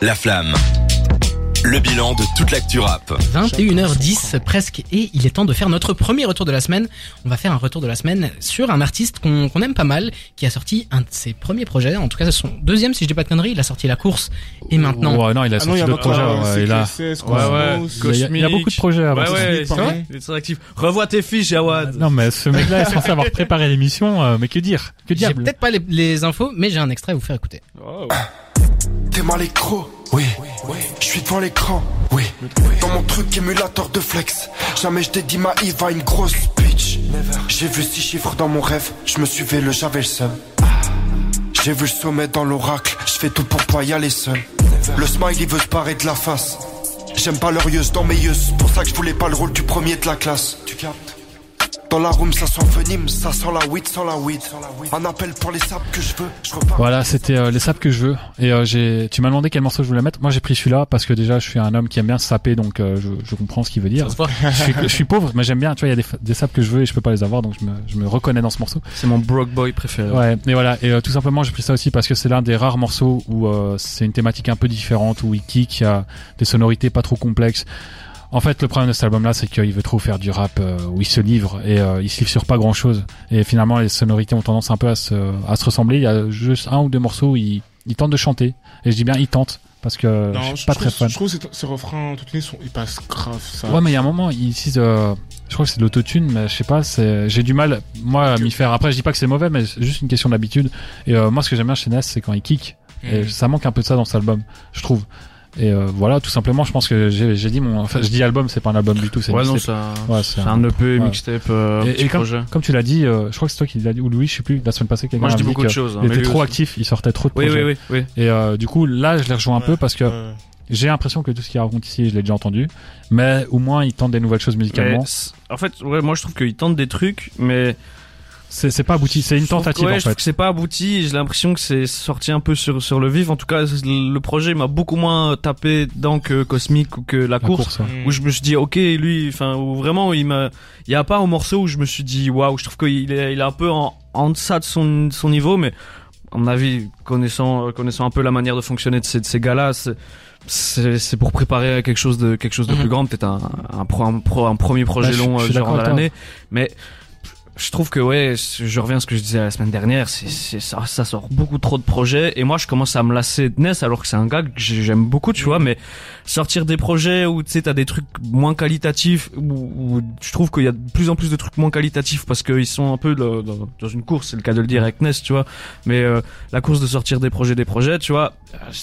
La Flamme. Le bilan de toute l'actu rap. 21h10 presque et il est temps de faire notre premier retour de la semaine. On va faire un retour de la semaine sur un artiste qu'on aime pas mal, qui a sorti un de ses premiers projets, en tout cas c'est son deuxième si je dis pas de conneries, il a sorti La Course et maintenant... Ouais, non, il a Ah non, sorti il y a d'autres projets. ouais, il a- Ouais, ouais. Il y a- il y a beaucoup de projets avant. Ouais, ouais, c'est vrai il est très actif. Revois tes fiches, Jawad. Non, mais ce mec-là est censé avoir préparé l'émission, euh, mais que dire Que J'ai diable peut-être pas les, les infos, mais j'ai un extrait à vous faire écouter. Oh. T'es mal écro Oui. Je suis devant l'écran Oui. Dans mon truc émulateur de flex. Jamais je dit ma Eve a une grosse bitch. J'ai vu six chiffres dans mon rêve. Je me suis fait le j'avais le seum. J'ai vu le sommet dans l'oracle. Je fais tout pour pas y aller seul. Le smile il veut se barrer de la face. J'aime pas leur yeuse dans mes yeux. C'est pour ça que je voulais pas le rôle du premier de la classe. Tu captes dans la room, ça sent venime, ça sent la weed, sans la weed. Un appel pour les sables que je veux, je repars. Voilà, c'était euh, les sapes que je veux. Et euh, j'ai, tu m'as demandé quel morceau je voulais mettre. Moi, j'ai pris celui-là parce que déjà, je suis un homme qui aime bien se saper, donc euh, je, je comprends ce qu'il veut dire. Ça se voit. je, suis, je suis pauvre, mais j'aime bien. Tu vois, il y a des, des sapes que je veux et je peux pas les avoir, donc je me, je me reconnais dans ce morceau. C'est mon broke boy préféré. Ouais, et voilà. Et euh, tout simplement, j'ai pris ça aussi parce que c'est l'un des rares morceaux où euh, c'est une thématique un peu différente, où il kick, il y a des sonorités pas trop complexes. En fait, le problème de cet album-là, c'est qu'il veut trop faire du rap euh, où il se livre et euh, il se livre sur pas grand-chose. Et finalement, les sonorités ont tendance un peu à se, à se ressembler. Il y a juste un ou deux morceaux où il, il tente de chanter. Et je dis bien, il tente parce que Non, je suis pas trouve, très fan. je trouve que ces- refrains, tout les sont, ils passent grave, ça. Ouais, mais il y a un moment, ils disent, euh, je crois que c'est de l'autotune, mais je sais pas, c'est, j'ai du mal, moi, à m'y faire. Après, je dis pas que c'est mauvais, mais c'est juste une question d'habitude. Et euh, moi, ce que j'aime bien chez Ness, c'est quand il kick. Et ça manque un peu de ça dans cet album, je trouve. Et euh, voilà, tout simplement, je pense que j'ai, dit mon, enfin, je dis album, c'est pas un album du tout, c'est Ouais, non, c'est un, Ouais, c'est un EP, ouais. mixtape, euh, Et- petit et comme- projet. Comme tu l'as dit, euh, je crois que c'est toi qui l'as dit, ou Louis, je sais plus, la semaine passée, quelqu'un Moi, je dis beaucoup de choses. hein, Il était trop aussi. actif, il sortait trop de Oui, projets. oui, oui, oui. Et euh, du coup, là, je les rejoins un peu parce que j'ai l'impression que tout ce qu'il raconte ici, je l'ai déjà entendu. Mais au moins, il tente des nouvelles choses musicalement. en fait, ouais, moi je trouve qu'il tente des trucs, mais C'est, c'est pas abouti, c'est une tentative ouais, en je trouve fait. que c'est pas abouti. J'ai l'impression que c'est sorti un peu sur sur le vif. En tout cas, le projet m'a beaucoup moins tapé dans que Cosmic ou que la, La course. course, ouais. Où je me suis dit ok lui, enfin vraiment il m'a, il y a pas un morceau où je me suis dit waouh, je trouve qu'il est il est un peu en en deçà de son son niveau, mais à mon avis connaissant connaissant un peu la manière de fonctionner de ces de ces gars-là, c'est c'est c'est pour préparer quelque chose de quelque chose de Mhm. plus grand, peut-être un un, pro, un, pro- un premier projet je- long euh, durant l'année, mais je trouve que ouais, je reviens à ce que je disais la semaine dernière, c'est c'est ça, ça sort beaucoup trop de projets. Et moi je commence à me lasser de Ness alors que c'est un gars que j'ai- j'aime beaucoup, tu vois, mais sortir des projets où tu sais t'as des trucs moins qualitatifs où, où je trouve qu'il y a de plus en plus de trucs moins qualitatifs parce qu'ils sont un peu dans, dans- dans une course, c'est le cas de le dire avec Ness, tu vois, mais euh, la course de sortir des projets des projets, tu vois,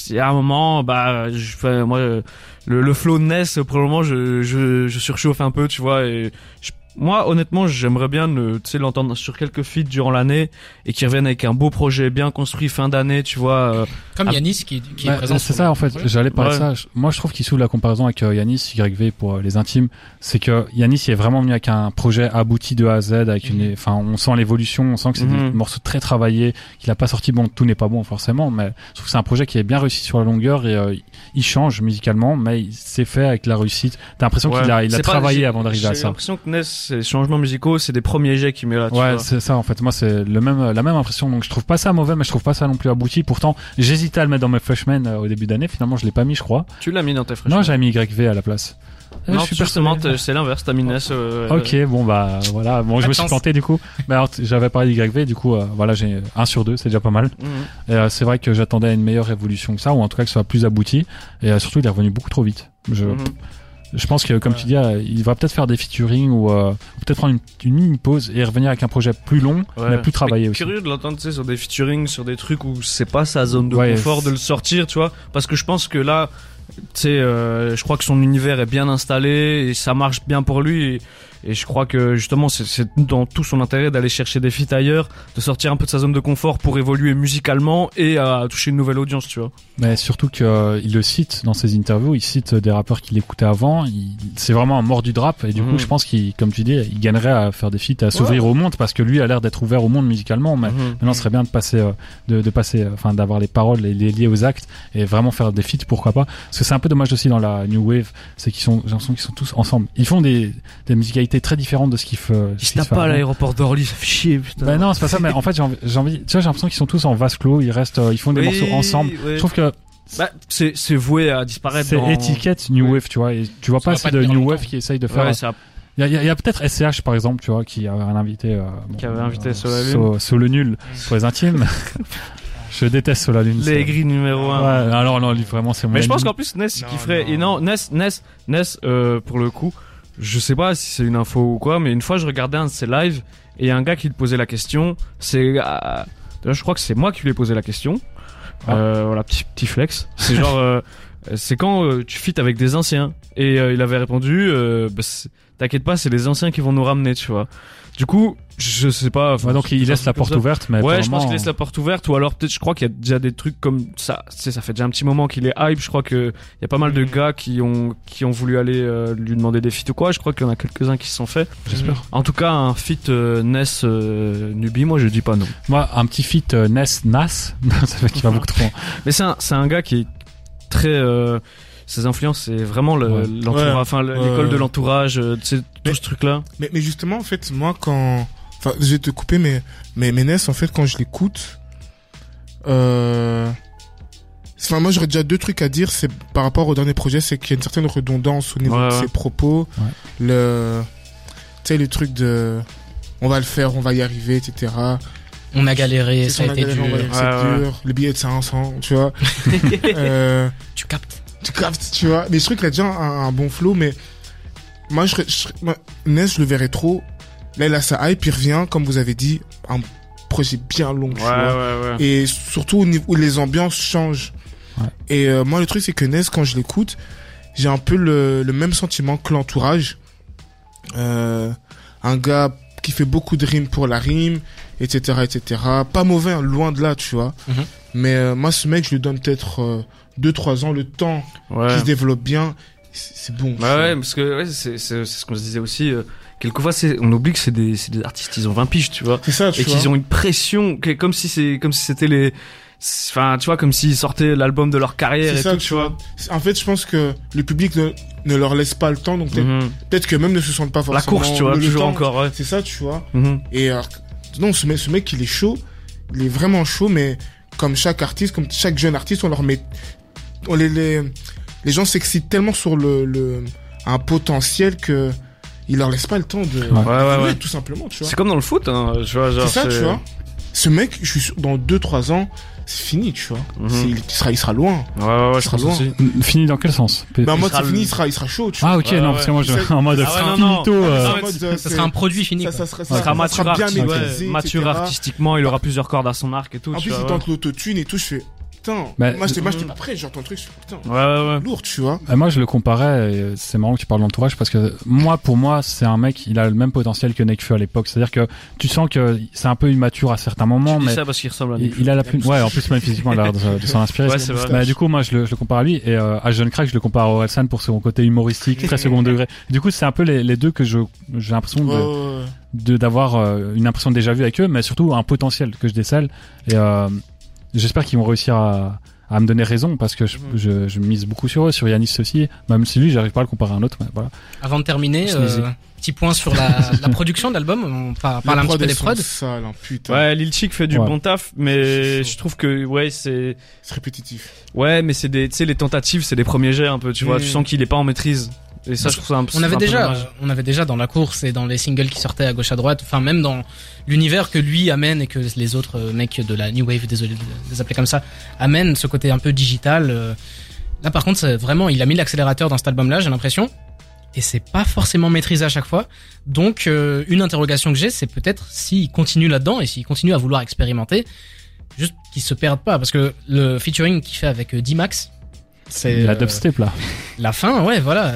il y a un moment bah je fais moi le, le flow de Ness pour le moment je, je, je surchauffe un peu, tu vois, et je moi, honnêtement, j'aimerais bien le- tu sais, l'entendre sur quelques feats durant l'année et qu'il revienne avec un beau projet bien construit fin d'année, tu vois. euh, Comme Ah. Yanis qui, qui est Bah, présent. c'est ça en fait, projet. j'allais parler Ouais. de ça. Moi je trouve qu'il souffle la comparaison avec euh, Yanis, YV pour euh, les intimes. C'est que Yanis il est vraiment venu avec un projet abouti de A à Z, avec une, Mhm. enfin on sent l'évolution, on sent que c'est des Mhm. morceaux très travaillés, qu'il a pas sorti, bon tout n'est pas bon forcément, mais je trouve que c'est un projet qui est bien réussi sur la longueur et euh, il change musicalement, mais il s'est fait avec la réussite. T'as l'impression ouais. qu'il a, il a C'est pas- travaillé avant d'arriver à J'ai ça. l'impression que Ness, ces changements musicaux, c'est des premiers jets qu'il met là, tu Ouais, c'est ça en fait. Moi, c'est le même, la même impression. Donc, je trouve pas ça mauvais, mais je trouve pas ça non plus abouti. Pourtant, j'hésitais à le mettre dans mes freshmen euh, au début d'année. Finalement, je l'ai pas mis, je crois. Tu l'as mis dans tes fraîches. Non, j'avais mis YV à la place. Euh, non, je suis justement, c'est l'inverse, t'as mis Ness. euh, Ok, bon bah voilà. Bon, je me suis planté du coup. Mais alors, j'avais parlé d'YV, du coup, euh, voilà, j'ai un sur deux, c'est déjà pas mal. mhm. Euh, c'est vrai que j'attendais une meilleure évolution que ça, ou en tout cas que ce soit plus abouti. Et euh, surtout, il est revenu beaucoup trop vite. Je, Mhm. Je pense que, comme Ouais. tu dis, euh, il va peut-être faire des featuring ou euh, peut-être prendre une, une mini pause et revenir avec un projet plus long, Ouais. mais plus travaillé Mais aussi. Curieux de l'entendre, tu sais, sur des featuring, sur des trucs où c'est pas sa zone de Ouais, confort de le sortir, tu vois. Parce que je pense que là, tu sais, euh, je crois que son univers est bien installé et ça marche bien pour lui. Et, et je crois que justement, c'est- dans tout son intérêt d'aller chercher des feats ailleurs, de sortir un peu de sa zone de confort pour évoluer musicalement et à toucher une nouvelle audience, tu vois. Mais surtout qu'il le cite dans ses interviews, il cite des rappeurs qu'il écoutait avant. C'est vraiment un mort du drap et du Mhm. coup, je pense qu'il, comme tu dis, il gagnerait à faire des feats, à s'ouvrir au monde parce que lui a l'air d'être ouvert au monde musicalement. Mais Mhm. maintenant, ce serait bien de passer, euh, de, de passer, euh, enfin, d'avoir les paroles et les lier aux actes et vraiment faire des feats, pourquoi pas. Parce que c'est un peu dommage aussi dans la new wave, c'est qu'ils sont, j'ai l'impression qu'ils sont tous ensemble. Ils font des, des musicalités très différentes de ce qu'ils font. Il se tape pas à l'aéroport d'Orly, ça fait chier, putain. Ben non, c'est pas ça, mais en fait, j'ai envie, j'ai envie, tu vois, j'ai l'impression qu'ils sont tous en vase clos, ils restent, euh, ils font des Oui, morceaux ensemble. ouais. Je trouve que Bah, c'est c'est voué à disparaître. C'est dans... étiquette New Ouais. Wave, tu vois. Et tu vois Ça pas assez de New. Wave qui essaye de faire. Ouais, ça Il y a, il y a- il y a peut-être SCH par exemple, tu vois, qui a un invité. euh, bon, Qui avait invité euh, Solalune. So- Solo nul pour les intimes. Je déteste Solalune. les grilles numéro 1. Ouais, alors non, lui vraiment c'est mon. Mais je pense qu'en plus Ness qui ferait non. et non Ness Ness Ness euh, pour le coup je sais pas si c'est une info ou quoi mais une fois je regardais un de ses lives et il y a un gars qui lui posait la question c'est euh, je crois que c'est moi qui lui ai posé la question. Ah. euh, voilà petit petit flex. C'est genre euh, c'est quand euh, tu fites avec des anciens. Et il avait répondu euh, bah, t'inquiète pas c'est les anciens qui vont nous ramener tu vois du coup je sais pas enfin, Ouais, donc il c'est laisse la porte ça. ouverte, mais Ouais, je pense qu'il laisse la porte ouverte, ou alors peut-être, je crois qu'il y a déjà des trucs comme ça. Tu sais, ça fait déjà un petit moment qu'il est hype. Je crois que il y a pas mal de Mhm. gars qui ont qui ont voulu aller euh, lui demander des feats ou quoi. Je crois qu'il y en a quelques uns qui se sont faits. J'espère. En tout cas, un feat euh, Ness euh, Nubi, moi je dis pas non. Moi, un petit feat euh, Ness Nas, ça fait qu'il va beaucoup trop. Mais c'est un c'est un gars qui est très euh, ses influences, c'est vraiment le- Ouais. l'entourage, Ouais. enfin l'école de l'entourage, tout ce truc là. Mais, mais justement, en fait, moi, quand... Enfin, je vais te couper, mais, mais Ménès, en fait, quand je l'écoute... Euh... Enfin, moi, j'aurais déjà deux trucs à dire. C'est par rapport au dernier projet, c'est qu'il y a une certaine redondance au niveau Ouais, de ses propos. Ouais. Le... Tu sais, le truc de... On va le faire, on va y arriver, etc. On a galéré, ça a été va- dur. C'est ouais. dur. Le billet de 500, tu vois. euh... Tu captes. Tu captes, tu vois. Mais je trouve qu'il a déjà un, un bon flow, mais moi, je, je, moi, Ness, je le verrais trop. Là, il a sa hype, il revient, comme vous avez dit, un projet bien long, tu vois. ouais, ouais. Et surtout au niveau où les ambiances changent. Ouais. Et euh, moi, le truc, c'est que Ness, quand je l'écoute, j'ai un peu le, le même sentiment que l'entourage. Euh, un gars qui fait beaucoup de rimes pour la rime, etc., etc. Pas mauvais, hein, loin de là, tu vois. Mhm. Mais euh, moi, ce mec, je lui donne peut-être 2-3 ans, le temps Ouais. qui se développe bien. C'est bon. Bah ouais, parce que ouais, c'est ce qu'on se disait aussi. euh, quelquefois, c'est on oublie que c'est des c'est des artistes, ils ont 20 piges, tu vois, C'est ça, tu et qu'ils ont une pression, que- comme si c'est comme si c'était les, enfin, tu vois, comme s'ils sortaient l'album de leur carrière C'est et ça, tout, tu vois. En fait, je pense que le public ne, ne leur laisse pas le temps, donc peut-être Mhm. que même ne se sentent pas La forcément course, tu vois, le toujours temps. encore. Ouais. C'est ça, tu vois. Mhm. Et alors, non, ce mec, ce mec, il est chaud. Il est vraiment chaud, mais comme chaque artiste, comme chaque jeune artiste, on leur met, les, les, les gens s'excitent tellement sur le, le, un potentiel que il leur laisse pas le temps de, Ouais. Ouais, ouais, tout simplement, tu vois. C'est comme dans le foot, hein, tu vois, genre. C'est ça, tu vois. Ce mec, je suis sûr, dans 2-3 ans, c'est fini, tu vois. Mhm. C'est- il, sera, il sera loin. Ouais, ouais, Il sera loin. aussi. Fini dans quel sens? Mais en mode, c'est fini, il sera, il sera chaud, tu vois. Ah ok, Ouais, non, ouais. parce que moi je C'est- en mode Ah finito. euh, ça sera un produit fini. ça, sera, Ça sera mature, bien arti- ouais, maîtrisé, mature etc. artistiquement, il aura plusieurs cordes à son arc et tout. En plus, il tente l'autotune et tout, je fais, putain. Bah, moi, j'étais, j'étais pas prêt, j'entends le truc, je putain. ouais. Ouais, ouais. Lourd, tu vois. Et moi, je le comparais, et c'est marrant que tu parles d'entourage, parce que moi, pour moi, c'est un mec, il a le même potentiel que Nekfeu à l'époque. C'est-à-dire que tu sens que c'est un peu immature à certains moments, Tu dis mais ça parce qu'il ressemble à Nekfeu. il a la plus... Ouais, en plus, même physiquement, il a l'air de, de s'en inspirer. Ouais, c'est vrai. Bah, du coup, moi, je le, je le compare à lui, et euh, à Jeune Crack, je le compare à Orelsan pour son côté humoristique, très second degré. Du coup, c'est un peu les, les deux que je j'ai l'impression de de- d'avoir euh, une impression déjà vu avec eux, mais surtout un potentiel que je décèle. Et euh, j'espère qu'ils vont réussir à, à me donner raison parce que je, je, je mise beaucoup sur eux, sur Yanis aussi. Même si lui, j'arrive pas à le comparer à un autre. Mais voilà. Avant de terminer, euh, petit point sur la, la production de l'album. On par- parle Les un petit peu des prods. sales, hein, putain. Ouais, Lil Chick fait du Ouais. bon taf, mais je trouve que ouais, c'est C'est répétitif. ouais, mais c'est des tu sais les tentatives, c'est des premiers jets un peu, tu vois, Mm. tu sens qu'il est pas en maîtrise. Et ça je trouve ça un, On avait un déjà, on avait déjà dans la course et dans les singles qui sortaient à gauche à droite, enfin même dans l'univers que lui amène et que les autres euh, mecs de la new wave, désolé de les appeler comme ça, amènent ce côté un peu digital. euh. Là par contre, vraiment, il a mis l'accélérateur dans cet album-là, j'ai l'impression, et c'est pas forcément maîtrisé à chaque fois. Donc euh, une interrogation que j'ai, c'est peut-être s'il continue là-dedans et s'il continue à vouloir expérimenter, juste qu'il se perde pas, parce que le featuring qu'il fait avec D-Max, c'est La euh, dubstep là. la fin, ouais, voilà.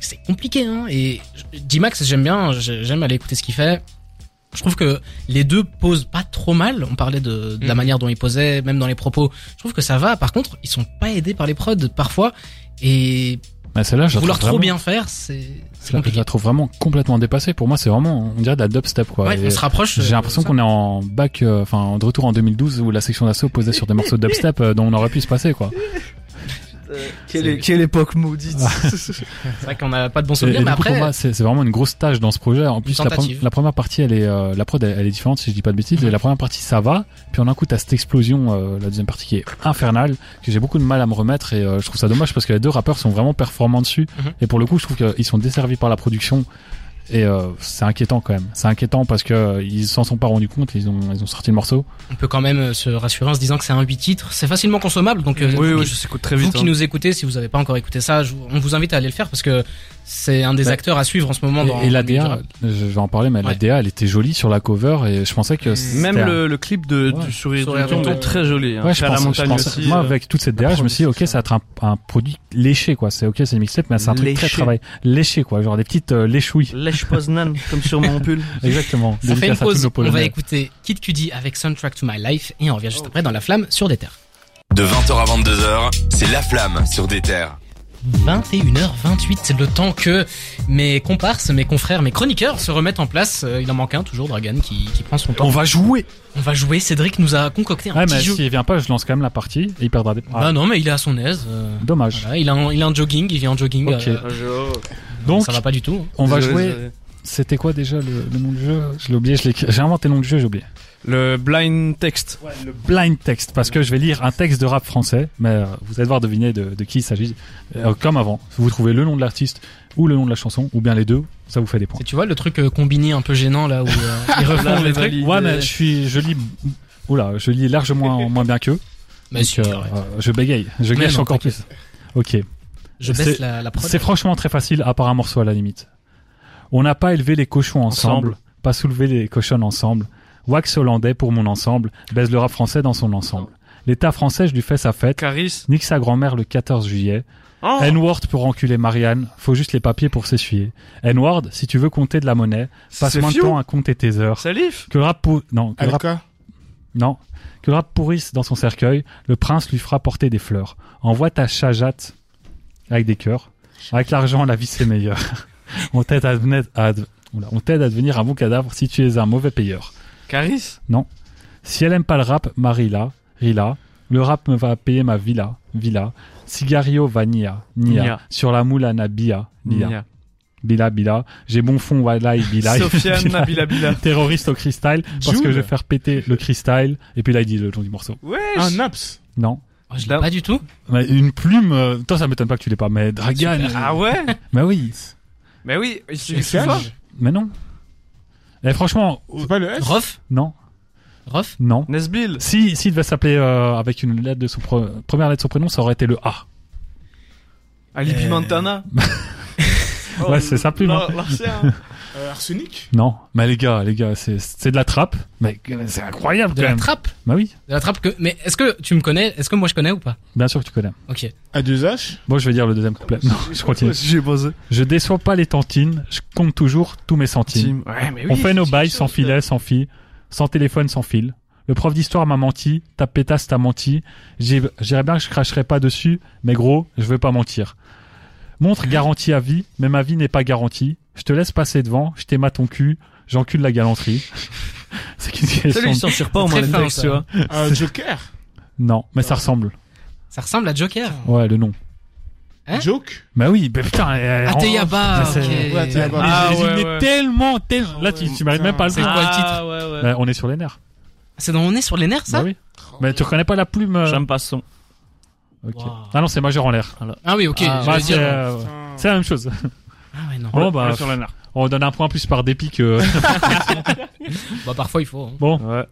C'est- compliqué, hein. Et D-Max, j'aime bien, j'ai- j'aime aller écouter ce qu'il fait. Je trouve que les deux posent pas trop mal. On parlait de, de la Mhm. manière dont ils posaient, même dans les propos. Je trouve que ça va. Par contre, ils sont pas aidés par les prods parfois. Et Mais celle-là, je vouloir trop vraiment- bien faire, c'est c'est Je la- je compliqué. la trouve vraiment complètement dépassée. Pour moi, c'est vraiment, on dirait de la dubstep quoi. Ouais, on se rapproche. J'ai euh, l'impression qu'on est en bac, euh, enfin, de retour en 2012 où la section d'assaut posait sur des morceaux de dubstep euh, dont on aurait pu se passer quoi. Quelle, quelle époque maudite. C'est vrai qu'on n'a pas de bons Et, souvenirs, et mais du coup, après, pour moi, c'est c'est vraiment une grosse tâche dans ce projet. En plus, la, tentative. pre- la première partie, elle est, euh, la prod, elle, elle est différente si je dis pas de bêtises. Et la première partie, ça va. Puis on a un coup, t'as cette explosion, euh, la deuxième partie qui est infernale, que j'ai beaucoup de mal à me remettre. Et euh, je trouve ça dommage parce que les deux rappeurs sont vraiment performants dessus. Mhm. Et pour le coup, je trouve qu'ils sont desservis par la production. Et euh, c'est inquiétant quand même. C'est inquiétant parce que euh, ils s'en sont pas rendus compte. Ils ont, ils ont sorti le morceau. on peut quand même euh, se rassurer en se disant que c'est un 8 titres. C'est facilement consommable, donc euh, oui, vous oui, qui- s'écoute très vous vite. qui hein. nous écoutez, si vous n'avez pas encore écouté ça, je vous- on vous invite à aller le faire parce que c'est un des acteurs à suivre en ce moment. Dans et et la dans milieu du DA, je je vais en parler, mais la Ouais. DA, elle était jolie sur la cover et je pensais que Même un- le, clip de, Ouais. du sourire du très joli. Hein. Ouais, je Faire la pense, je montagne pense- aussi. moi, euh, avec toute cette DA, je me suis dit, ok, ça va être un, un produit léché, quoi. C'est ok, c'est une mixtape, mais c'est un truc très travail. Léché, quoi. Genre des petites léchouilles. Lèche Poznan, comme sur mon pull. Exactement. On fait une pause, on va écouter Kid Cudi avec Soundtrack to My Life et on revient juste après dans La Flamme sur des terres. De 20h à 22h, c'est La Flamme sur des terres. 21h28, c'est le temps que mes comparses, mes confrères, mes chroniqueurs se remettent en place. Euh, Il en manque un toujours, Dragan, qui, qui prend son temps. On va jouer. On va jouer. Cédric nous a concocté un Ouais, petit mais jeu. s'il vient pas, je lance quand même la partie et il perdra des. Ah, Bah non, mais il est à son aise. euh, dommage. voilà, il a un, il a un jogging, il vient en jogging. Ok. euh, Donc, ça va pas du tout. on va jouer. C'était quoi déjà le, le nom du jeu? Je l'ai oublié. J'ai inventé le nom du jeu, j'ai oublié. Le blind text. le blind text, parce que je vais lire un texte de rap français, mais euh, vous allez devoir deviner de, de qui il s'agit. Euh, comme avant, vous trouvez le nom de l'artiste ou le nom de la chanson, ou bien les deux, ça vous fait des points. Tu vois le truc euh, combiné un peu gênant là où euh, ils refont Là, les trucs. Ouais, mais je suis, je lis, oula, je lis largement moins bien qu'eux. Mais Donc, euh, euh, je bégaye, je gâche encore plus. Ok. je baisse c'est- la, la. C'est franchement très facile, à part un morceau à la limite. On n'a pas élevé les cochons ensemble, Ensemble. pas soulevé les cochonnes ensemble. Wax hollandais pour mon ensemble, baise le rap français dans son ensemble. L'État français, je lui fais sa fête. Caris. Nique sa grand-mère le 14 juillet. Oh N-word pour enculer Marianne, faut juste les papiers pour s'essuyer. N-word, si tu veux compter de la monnaie, passe moins de temps à compter tes heures. Salif. Que le rap pour... non, que le rap... Alka. non, que le rap pourrisse dans son cercueil, le prince lui fera porter des fleurs. Envoie ta chajate avec des cœurs. Avec l'argent, la vie c'est meilleur. On t'aide à, devenir- à, oula, on t'aide à devenir un bon cadavre si tu es un mauvais payeur. Caris? Si elle aime pas le rap, marie-la, rila. Le rap me va payer ma villa, villa. Cigario vanilla, nia. Nia. Sur la moule Bia, bia. Nia. Bila Bila, j'ai bon fond Walai Bila. Sofiane Nabila Bila. Terroriste au cristal, parce que je vais faire péter le cristal. Et puis là, il dit le nom du morceau. Wesh. Un naps. Non. Oh, je l'ai pas du tout. Mais une plume, euh, toi ça m'étonne pas que tu l'aies pas, mais Dragan. Super. Ah ouais? Mais oui. Mais oui, Fiage. pas. Mais non. Et franchement, C'est pas le S Rof, non, Rof. non. Nesbill. Si, s'il devait s'appeler euh, avec une lettre de son pre- première lettre de son prénom, ça aurait été le A. Ali Euh, Pimentana. Ouais, c'est sa plume, hein. Euh, Arsenic Non. Mais les gars, les gars, c'est, c'est de la trappe. Mais c'est incroyable De quand la même. trappe. Bah oui, De la trappe que. Mais est-ce que tu me connais Est-ce que moi je connais ou pas? Bien sûr que tu connais. Ok. A2H Bon, je vais dire le deuxième couplet. Non, je continue. J'ai posé. Je déçois pas les tantines, je compte toujours tous mes centimes. Ouais, mais oui. On fait nos bails sans filet, sans fil, sans téléphone, sans fil. Le prof d'histoire m'a menti, ta pétasse t'a menti. J'y- J'irais bien que je cracherais pas dessus, mais gros, je veux pas mentir. Montre garantie à vie, mais ma vie n'est pas garantie. Je te laisse passer devant, je t'aime à ton cul, j'encule la galanterie. C'est qu'une Salut, question. il s'en tire pas au moins ça. tu vois. Un Joker Non, mais ça ressemble. Ça ressemble à Joker? Ouais, le nom. Hein? Joke? Bah oui, bah putain. euh, Ah, ok. Ouais, Ateyaba. Mais Ah, ouais, tellement, tellement. Là, tu, tu mérites même pas le C'est quoi le titre? Ah, ouais, ouais. Bah, on est sur les nerfs. C'est dans On est sur les nerfs ça? Bah oui. Mais tu reconnais pas la plume euh, J'aime pas ce son. Ok. Wow. Ah non, c'est majeur en l'air. Ah oui, ok. Ah, Bah, c'est euh, Putain. c'est la même chose. Ah ouais, non. Bon, bah, Ouais, sur on donne un point plus par dépit que. Bah parfois il faut. hein. bon, Ouais.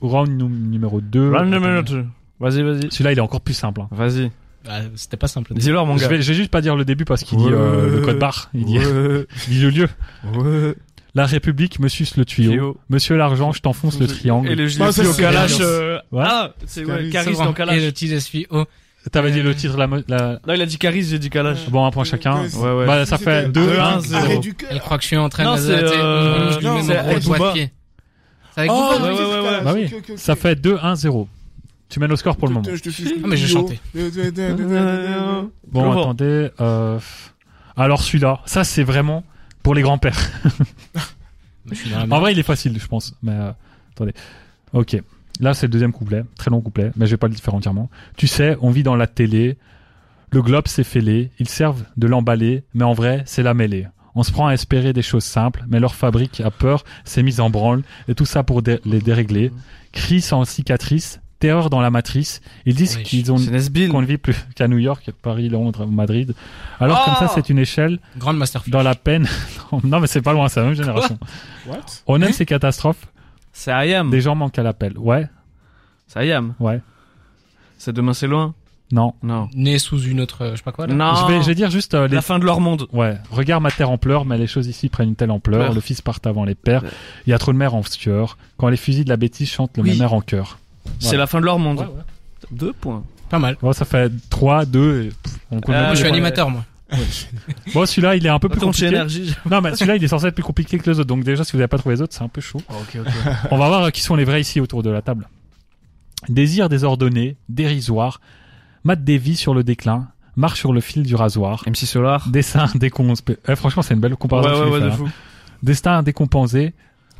round nu- numéro 2. Round number two. Vas-y, vas-y. Celui-là, il est encore plus simple. hein. Vas-y. Bah, C'était pas simple. Dis-leur, mon Je gars. vais, je vais juste pas dire le début parce qu'il dit Ouais. euh, le code barre. Il dit, Ouais. il dit le lieu. Ouais. La République me suce le tuyau. Tuyau. Monsieur l'argent, je t'enfonce le triangle. Et le Ah, gilet au c'est Kalash. Caris. euh, Ouais. Ah, c'est ouais, Caris. Dans. Kalash. Et le petit oh. T'avais dit le titre, la, la... Non, il a dit Caris, j'ai dit Kalash. Bon, un point chacun. Ouais, Ouais, ouais. Bah, ça fait 2, 1, 0. Arrêt du Elle croit que je suis en train Non, de euh, je lui non, mets c'est pied. C'est avec Oh, ouais, ouais, ouais, ouais. Bah oui. Ok. Ça fait 2, 1, 0. Tu mènes au score pour le moment. Ah, mais j'ai chanté. Bon, attendez. Euh... Alors celui-là, ça c'est vraiment pour les grands-pères. En vrai, il est facile, je pense. Mais euh, attendez. Ok. Là, c'est le deuxième couplet. Très long couplet, mais je vais pas le faire entièrement. Tu sais, on vit dans la télé. Le globe s'est fêlé, ils servent de l'emballer, mais en vrai, c'est la mêlée. On se prend à espérer des choses simples, mais leur fabrique a peur, s'est mise en branle, et tout ça pour dé- les dérégler. Cris sans cicatrice, terreur dans la matrice. Ils disent qu'ils ont qu'on ne vit plus qu'à New York, Paris, Londres, Madrid. Alors comme ça, c'est une échelle Grande dans la peine. non, mais c'est pas loin, c'est la même génération. What On aime Hein ces catastrophes. C'est Ayam. Des gens manquent à l'appel. Ouais, C'est Ayam. ouais, C'est demain, c'est loin. non. Non. Né sous une autre, euh, je sais pas quoi là. Non. Je vais, je vais dire juste euh, les. La fin de leur monde. Ouais, regarde ma terre en pleurs, mais les choses ici prennent une telle ampleur. Pleurs. Le fils part avant les pères. Ouais. Il y a trop de mères en sueur. Quand les fusils de la bêtise chantent le Oui. même air en chœur. C'est la fin de leur monde. Ouais, ouais. Deux points. Pas mal. Bon, ça fait 3, 2, et on même Moi, je suis animateur, moi. Bon, celui-là, il est un peu plus compliqué. énergie. Non, mais celui-là, il est censé être plus compliqué que les autres. Donc déjà, si vous n'avez pas trouvé les autres, c'est un peu chaud. On va voir qui sont les vrais ici autour de la table. Désir désordonné, dérisoire, Matt Davy sur le déclin, marche sur le fil du rasoir, MC Solar. dessin décompensé. Eh, franchement, c'est une belle comparaison. ouais, ouais, de hein. fou. Destin décompensé,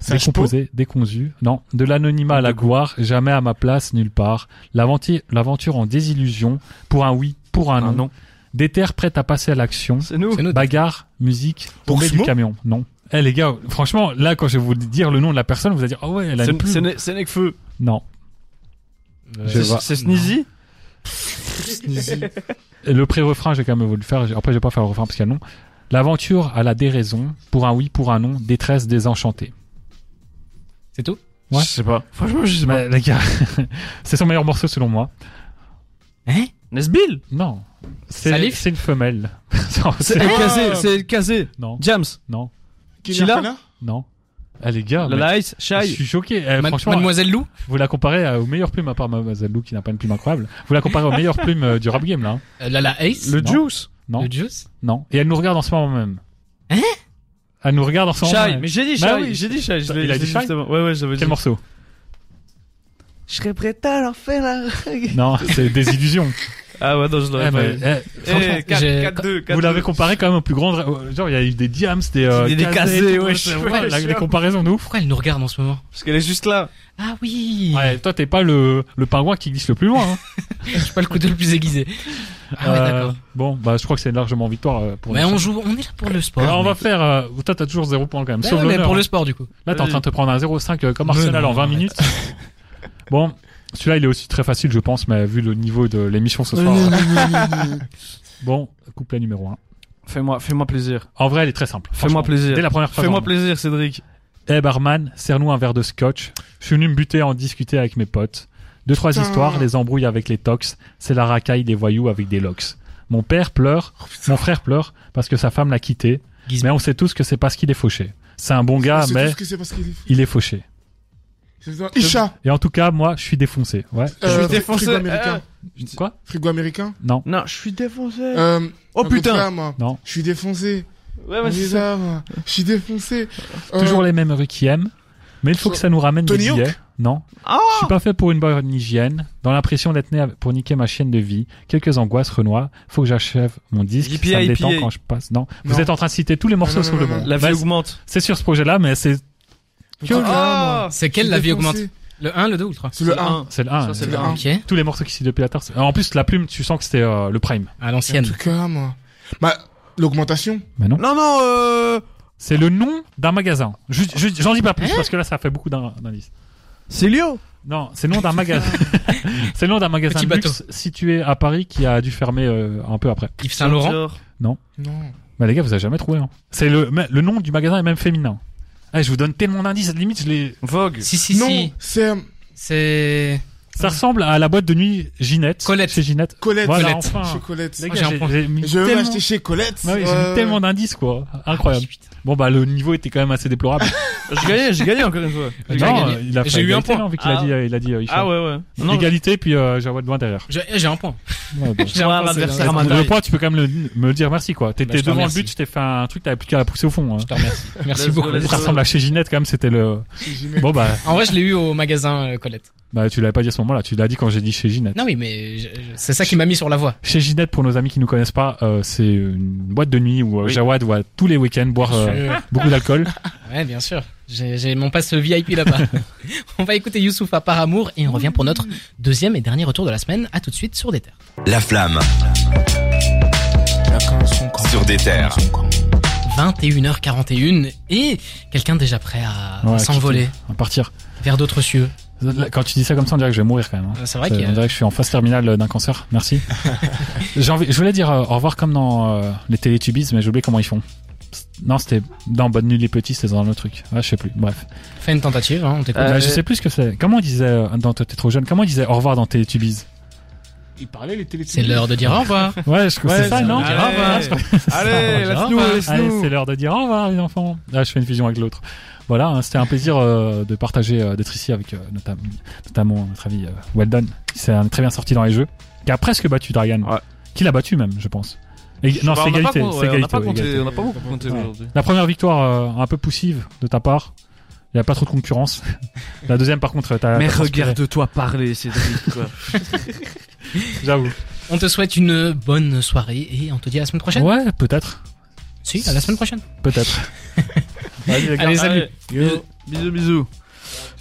décomposé, déconzu. Non, de l'anonymat à la gloire, jamais à ma place, nulle part. L'aventure, l'aventure en désillusion, pour un oui, pour un non. non. Des terres prêtes à passer à l'action. C'est nous. Bagarre, musique, tomber du camion. Non. Eh les gars, franchement, là quand je vais vous dire le nom de la personne, vous allez dire oh ouais, elle a une C'est plume. c'est Ne- c'est Nekfeu. Non. Euh, Je C'est vois. c'est Sneezy. Et le pré-refrain, je vais quand même vous le faire. Après, je vais pas faire le refrain parce qu'il y a le nom. L'aventure à la déraison, pour un oui, pour un non, détresse désenchantée. C'est tout? Ouais. Je sais pas. Franchement, je sais pas. Mais les gars, c'est son meilleur morceau selon moi. Hein? Nesbill. Non. C'est Salif? c'est une femelle. Non, C'est c'est- El Kazé. C'est El Kazé. non, Jams. non, Kylian Sheila? Fana non. Eh les gars, mais La Lice. je Shai. suis choqué. Eh, Ma- franchement, Mademoiselle Lou? vous la comparez à- aux meilleures plumes, à part Mademoiselle Lou qui n'a pas une plume incroyable. Vous la comparez aux meilleures plumes euh, du rap game là. hein. euh, Lala Ace Le Non. Juice? Non, Le Juice? Non. Et elle nous regarde en ce moment même. Hein? Elle nous regarde en ce moment Shai. même. Mais j'ai dit Bah Shai. oui. J'ai dit Shai. Je l'ai- Il a je l'ai dit Shai justement. Ouais, ouais, j'avais dit. Quel morceau? Je serais prêt à leur faire la. Non, c'est des illusions. Ah ouais, non, je Eh, l'aurais pas mais, dit. eh, franchement, Eh, 4, j'ai- 4, 2, 4, vous l'avez comparé quand même au plus grand. dra- Genre, il y a eu des diams, des. Euh, Des- tout, ouais, je- la- les comparaisons de ouf. Pourquoi elle nous regarde en ce moment? Parce qu'elle est juste là. Ah oui Ouais, toi, t'es pas le, le pingouin qui glisse le plus loin. Hein. Je suis pas le couteau le plus aiguisé. Ah ouais, Euh, d'accord. Bon, bah, je crois que c'est largement victoire euh, pour Mais on joue, on est là pour le sport. Alors, on va faire. Euh, toi, t'as toujours 0 points quand même. Ouais, sauf mais pour hein. le sport du coup. Là, t'es en train de te prendre un 0,5 euh, comme Arsenal en 20 arrête. minutes. Bon, celui-là, il est aussi très facile, je pense, mais vu le niveau de l'émission ce soir. bon, couplet numéro 1. Fais-moi, fais-moi plaisir. En vrai, elle est très simple. Fais-moi plaisir. Dès la première phrase. Fais-moi plaisir, Cédric. Eh barman, serre-nous un verre de scotch. Je suis venu me buter à en discuter avec mes potes. Deux, trois Putain. histoires, les embrouilles avec les tox. C'est la racaille des voyous avec des locks. Mon père pleure, mon frère pleure parce que sa femme l'a quitté. Gizmo. Mais on sait tous que c'est parce qu'il est fauché. C'est un bon gars, mais tout ce que c'est parce qu'il est. il est fauché. C'est- Isha. Et en tout cas, moi, je suis défoncé. Ouais. Euh, suis défoncé. Frigo américain. Quoi? Frigo américain? Non, Non, je suis défoncé. Euh, oh putain. moi. non. Je suis défoncé. Ouais, c'est ça. Je suis défoncé. Euh, Toujours les mêmes rues qui aiment. Mais il faut que ça nous ramène Tony des Hawk? billets. Non. Ah Je suis pas fait pour une bonne hygiène. Dans l'impression d'être né pour niquer ma chienne de vie. Quelques angoisses, Renoir. Faut que j'achève mon disque. Yippee, ça me détend quand je passe. Non. Vous êtes en train de citer tous les morceaux non, sur non, le non. La vie augmente. c'est sur ce projet-là, mais c'est Que Ah moi. C'est suis la vie augmente Le 1, le 2 ou le 3 C'est le 1. c'est le 1. Ça, c'est C'est le le 1. 1. Ok. Tous les morceaux qui citent depuis la terre. c'est- En plus, la plume, tu sens que c'était euh, le prime. À En l'ancienne. tout cas, moi. Bah, l'augmentation. Mais non. Non, non, euh... C'est le nom d'un magasin. Je- je- J'en dis pas Hein plus parce que là, ça fait beaucoup d'in- d'indices. C'est Lio. Non, c'est le nom d'un magasin. c'est le nom d'un magasin Petit de luxe situé à Paris qui a dû fermer euh, un peu après. Yves Saint Laurent. Non. Bah les gars, vous avez jamais trouvé. Hein. C'est le le nom du magasin est même féminin. Eh, je vous donne tellement d'indices, limite je les. Vogue. Si, si, non, si. c'est C'est. Ça ressemble à la boîte de nuit Ginette. Colette. Chez Ginette. Colette. Voilà, Colette. enfin. Chez Colette. Les gars, j'ai un j'ai- point. j'ai mis Je vais tellement... m'acheter chez Colette. Ouais, j'ai Euh, mis tellement d'indices quoi. Incroyable. Bon bah le niveau était quand même assez déplorable. J'ai gagné, j'ai gagné encore une fois. J'ai non, gagné. euh, il a fait J'ai eu un point. non, vu qu'il a Ah. dit, euh, il a dit, euh. Ah ouais, ouais. Non, Égalité puis euh, Jawad loin derrière. J'ai j'ai un point. Ouais, bon. J'ai un point, Le point, tu peux quand même me dire merci quoi. T'étais Bah, devant le but, je t'ai fait un truc, t'avais plus qu'à la pousser au fond. Hein. Je te remercie. Merci beaucoup. Ça ressemble à chez Ginette quand même, c'était le. Bon bah, En vrai, je l'ai eu au magasin euh, Colette. bah tu l'avais pas dit à ce moment-là, tu l'as dit quand j'ai dit chez Ginette. Non, oui, mais je- je- c'est ça qui m'a mis sur la voie. Chez Ginette, pour nos amis qui nous connaissent pas, euh, c'est une boîte de nuit où euh, Oui. Jawad va tous les week-ends boire euh, beaucoup d'alcool. Ouais, bien sûr. J'ai j'ai mon passe VIP là-bas. on va écouter Youssouf à par amour et on revient pour notre deuxième et dernier retour de la semaine. À tout de suite sur des terres. La flamme. des terres. 21h41 et quelqu'un déjà prêt à Ouais, s'envoler quitter, À partir. vers d'autres cieux. Quand tu dis ça comme ça, on dirait que je vais mourir quand même. hein. C'est vrai qu'il y a- On dirait que je suis en phase terminale d'un cancer. Merci. J'ai envie, je voulais dire euh, au revoir comme dans euh, les Teletubbies, mais j'ai oublié comment ils font. Non, c'était dans Bonne Nuit les Petits, c'était dans un autre truc. Ouais, je sais plus. Bref. Fais une tentative, hein, on t'écoute. Euh, Bah, je sais plus ce que c'est. Comment disaient euh, dans Toi t'es trop jeune Comment ils disaient au revoir dans Teletubbies? Il parlait les télé C'est l'heure de dire au revoir. Ouais, je Ouais, c'est ça, c'est non Allez, laisse-nous, laisse-nous. c'est l'heure de dire au revoir les enfants. Là, je fais une fusion avec l'autre. Voilà, hein, c'était un plaisir euh, de partager, euh, d'être ici avec euh, notam- notamment notre ami euh, Weldon, qui s'est euh, très bien sorti dans les jeux, qui a presque battu Dragan, Ouais. qui l'a battu même, je pense. Et- non, c'est on n'a égalité, pas con- c'est ouais, on n'a pas compté- on pas beaucoup compté Ouais. aujourd'hui. La première victoire euh, un peu poussive de ta part. Il n'y a pas trop de concurrence. La deuxième, par contre, t'as. Mais regarde-toi parler, Cédric, quoi. J'avoue. On te souhaite une bonne soirée et on te dit à la semaine prochaine. Ouais, peut-être. Si, à la semaine prochaine. Peut-être. Gars. Allez, salut. Allez, Bisous, bisous.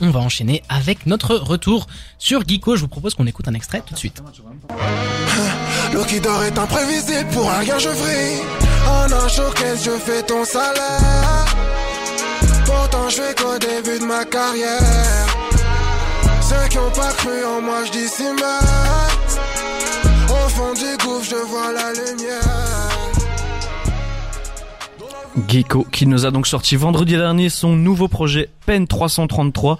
On va enchaîner avec notre retour sur Geeko. Je vous propose qu'on écoute un extrait tout de suite. L'eau qui dort est imprévisible pour un gars je vrille. En un showcase, je fais ton salaire. Pourtant, je fais qu'au début de ma carrière. Ceux qui ont pas cru en moi, je dissimule. Au fond du gouffre, je vois la lumière. Gecko qui nous a donc sorti vendredi dernier son nouveau projet Pen 333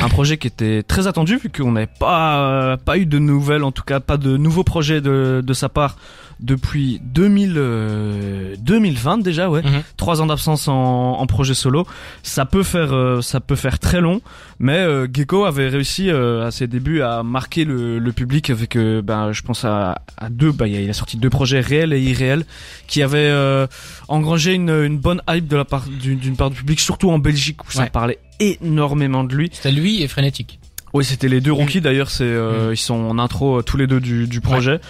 un projet qui était très attendu vu qu'on n'avait pas pas eu de nouvelles en tout cas pas de nouveaux projets de, de sa part depuis 2000 euh, 2020 déjà ouais Mhm. trois ans d'absence en, en projet solo ça peut faire euh, ça peut faire très long mais euh, Gecko avait réussi euh, à ses débuts à marquer le, le public avec euh, ben je pense à, à deux bah il a- sorti deux projets réels et irréels qui avaient euh, engrangé une, une bonne hype de la part d'une d'une part du public surtout en Belgique où ça Ouais. parlait énormément de lui C'était lui et Frénétique. oui, c'était les deux rookies d'ailleurs. C'est euh, ils sont en intro euh, tous les deux du, du projet.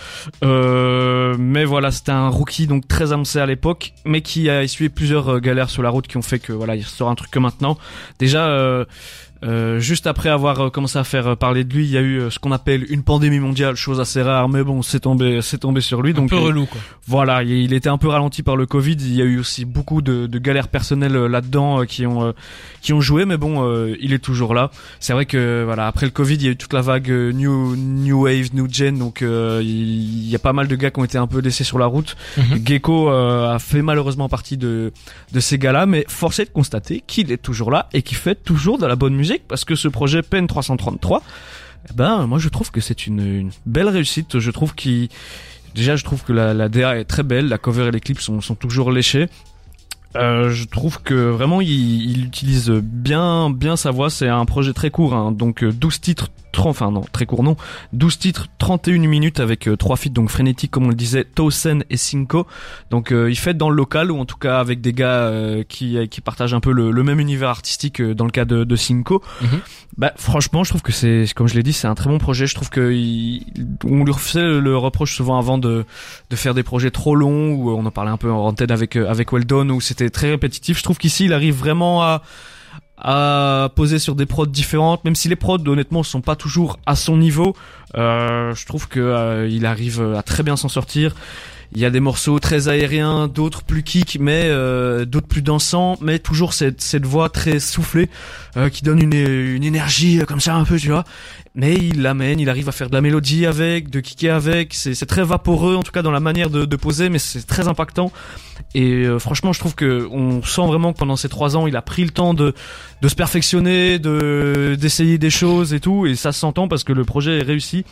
Euh, mais voilà, c'était un rookie donc très avancé à l'époque, mais qui a essuyé plusieurs euh, galères sur la route qui ont fait que voilà, il sort un truc que maintenant. Déjà. Euh, euh, juste après avoir euh, commencé à faire euh, parler de lui, il y a eu ce qu'on appelle une pandémie mondiale, chose assez rare, mais bon, c'est tombé, c'est tombé sur lui. Un Donc peu relou, quoi. voilà, il était un peu ralenti par le Covid. Il y a eu aussi beaucoup de, de galères personnelles là-dedans qui ont qui ont joué, mais bon, il est toujours là. C'est vrai que voilà, après le Covid, il y a eu toute la vague new new wave, new gen, donc il y a pas mal de gars qui ont été un peu laissés sur la route. Mhm. Gecko a fait malheureusement partie de de ces gars-là, mais force est de constater qu'il est toujours là et qu'il fait toujours de la bonne musique parce que ce projet Pen 333, eh ben moi je trouve que c'est une, belle réussite. Je trouve qu'il Déjà, je trouve que la, DA est très belle, la cover et les clips sont, toujours léchés. Euh, je trouve que vraiment il, il utilise bien bien sa voix. C'est un projet très court, hein, donc euh, 12 titres, 30, enfin non très court non, 12 titres, 31 minutes avec euh, trois feats donc frénétique comme on le disait, Towsen et Cinco. Donc euh, il fait dans le local ou en tout cas avec des gars euh, qui qui partagent un peu le, le même univers artistique euh, dans le cas de, de Cinco. Mhm. Bah franchement, je trouve que c'est comme je l'ai dit, c'est un très bon projet. Je trouve que il- on lui refait le, reproche souvent avant de de faire des projets trop longs ou on en parlait un peu en antenne avec euh, avec Weldon où c'était très répétitif. Je trouve qu'ici il arrive vraiment à à poser sur des prods différentes, même si les prods honnêtement sont pas toujours à son niveau. Euh, je trouve que euh, il arrive à très bien s'en sortir. Il y a des morceaux très aériens, d'autres plus kick, mais euh, d'autres plus dansants, mais toujours cette, cette voix très soufflée euh, qui donne une, une énergie euh, comme ça un peu, tu vois. Mais il l'amène, il arrive à faire de la mélodie avec, de kicker avec. C'est très vaporeux en tout cas dans la manière de, de poser, mais c'est très impactant. Et euh, franchement, je trouve que on sent vraiment que pendant ces trois ans, il a pris le temps de de se perfectionner, de d'essayer des choses et tout, et ça s'entend parce que le projet est réussi.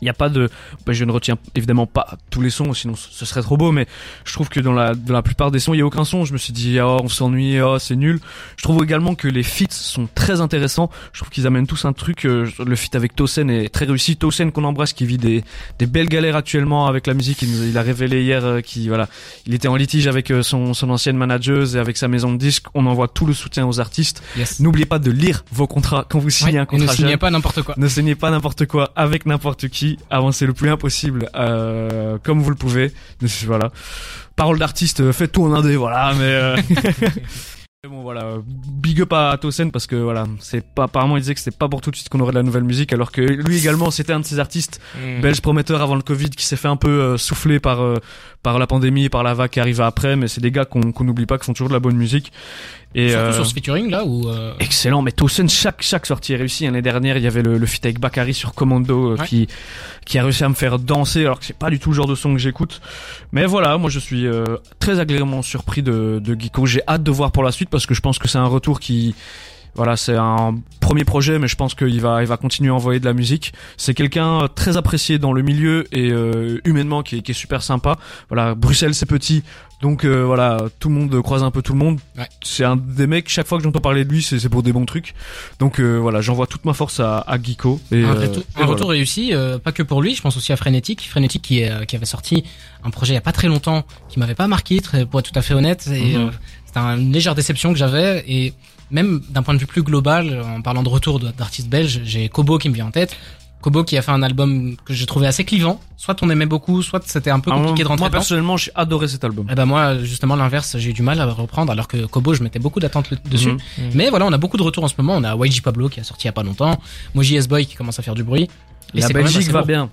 Il n'y a pas de, bah, je ne retiens évidemment pas tous les sons, sinon ce serait trop beau, mais je trouve que dans la, dans la plupart des sons, il y a aucun son. Je me suis dit, oh, on s'ennuie, oh, c'est nul. Je trouve également que les feats sont très intéressants. Je trouve qu'ils amènent tous un truc. euh, le feat avec Tosen est très réussi. Tosen qu'on embrasse, qui vit des, des belles galères actuellement avec la musique. Il, nous- il a révélé hier euh, qu'il voilà, il était en litige avec euh, son, son ancienne manageuse et avec sa maison de disques. On envoie tout le soutien aux artistes. Yes. N'oubliez pas de lire vos contrats quand vous signez Ouais, un et contrat. ne signez jeune. pas n'importe quoi. Ne signez pas n'importe quoi avec n'importe qui. Avancez le plus impossible, euh, comme vous le pouvez. Voilà. Parole d'artiste, euh, faites tout en indé, voilà. Mais euh, Bon voilà, big up à Tosen parce que voilà, c'est pas apparemment il disait que c'était pas pour tout de suite qu'on aurait de la nouvelle musique alors que lui également c'était un de ces artistes Mm. belges prometteurs avant le Covid qui s'est fait un peu euh, souffler par euh, par la pandémie et par la vague qui arrive après mais c'est des gars qu'on qu'on n'oublie pas qui font toujours de la bonne musique et Surtout euh, sur ce featuring là où euh, Excellent, mais Tosen, chaque, chaque sortie est réussie. L'année dernière, il y avait le, le feat avec Bakary sur Commando euh, Ouais. qui, qui a réussi à me faire danser alors que c'est pas du tout le genre de son que j'écoute. Mais voilà, moi je suis euh, très agréablement surpris de, de Geeko. J'ai hâte de voir pour la suite parce que je pense que c'est un retour qui, voilà, c'est un premier projet, mais je pense qu'il va, il va continuer à envoyer de la musique. C'est quelqu'un euh, très apprécié dans le milieu et euh, humainement qui est, qui est super sympa. Voilà, Bruxelles c'est petit, donc euh, voilà, tout le monde croise un peu tout le monde. Ouais. C'est un des mecs. Chaque fois que j'entends parler de lui, c'est pour des bons trucs. Donc euh, voilà, j'envoie toute ma force à, à Geeko. Et, un, euh, retour, et un voilà. retour réussi, euh, pas que pour lui, je pense aussi à Frénétique. Frénétique qui, est, qui avait sorti un projet il y a pas très longtemps, qui m'avait pas marqué, très, pour être tout à fait honnête. Et Mhm. C'était une légère déception que j'avais. Et même d'un point de vue plus global, en parlant de retour d'artistes belges, j'ai Kobo qui me vient en tête. Kobo qui a fait un album que j'ai trouvé assez clivant. Soit on aimait beaucoup, soit c'était un peu Ah, compliqué de rentrer moi dedans. personnellement, j'ai adoré cet album. Et ben moi, justement l'inverse, j'ai eu du mal à reprendre, alors que Kobo, je mettais beaucoup d'attentes dessus. Mhm. Mais voilà, on a beaucoup de retours en ce moment. On a YG Pablo qui a sorti il y a pas longtemps, Moji S-Boy qui commence à faire du bruit. Et La Belgique va lourd. bien.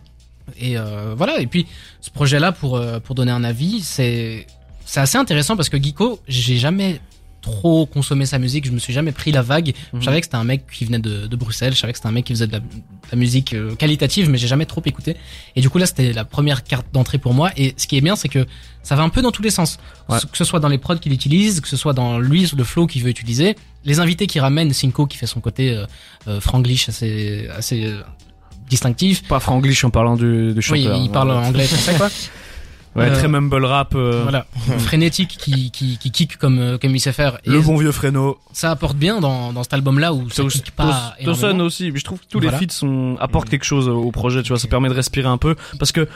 Et euh, voilà. Et puis ce projet-là, pour euh, pour donner un avis, c'est c'est assez intéressant parce que Geeko, j'ai jamais trop consommé sa musique. Je me suis jamais pris la vague. Mhm. Je savais que c'était un mec qui venait de, de Bruxelles. Je savais que c'était un mec qui faisait de la, de la musique euh, qualitative, mais j'ai jamais trop écouté. Et du coup là, c'était la première carte d'entrée pour moi. Et ce qui est bien, c'est que ça va un peu dans tous les sens. Ouais. Que ce soit dans les prods qu'il utilise, que ce soit dans lui, le flow qu'il veut utiliser, les invités qui ramènent Cinco qui fait son côté euh, euh, franglish assez assez euh, distinctif. Pas franglish en parlant du, du Oui, chanteur. il parle anglais et français quoi. Ouais, Euh, très mumble rap. euh, Voilà, frénétique qui qui qui kick comme euh, comme il sait faire. Et Le bon vieux Fresno. ça apporte bien dans dans cet album là où ça kick pas. Énormément. aussi, mais je trouve que tous Voilà. les feats sont apportent quelque chose au projet, tu vois, ça permet de respirer un peu parce que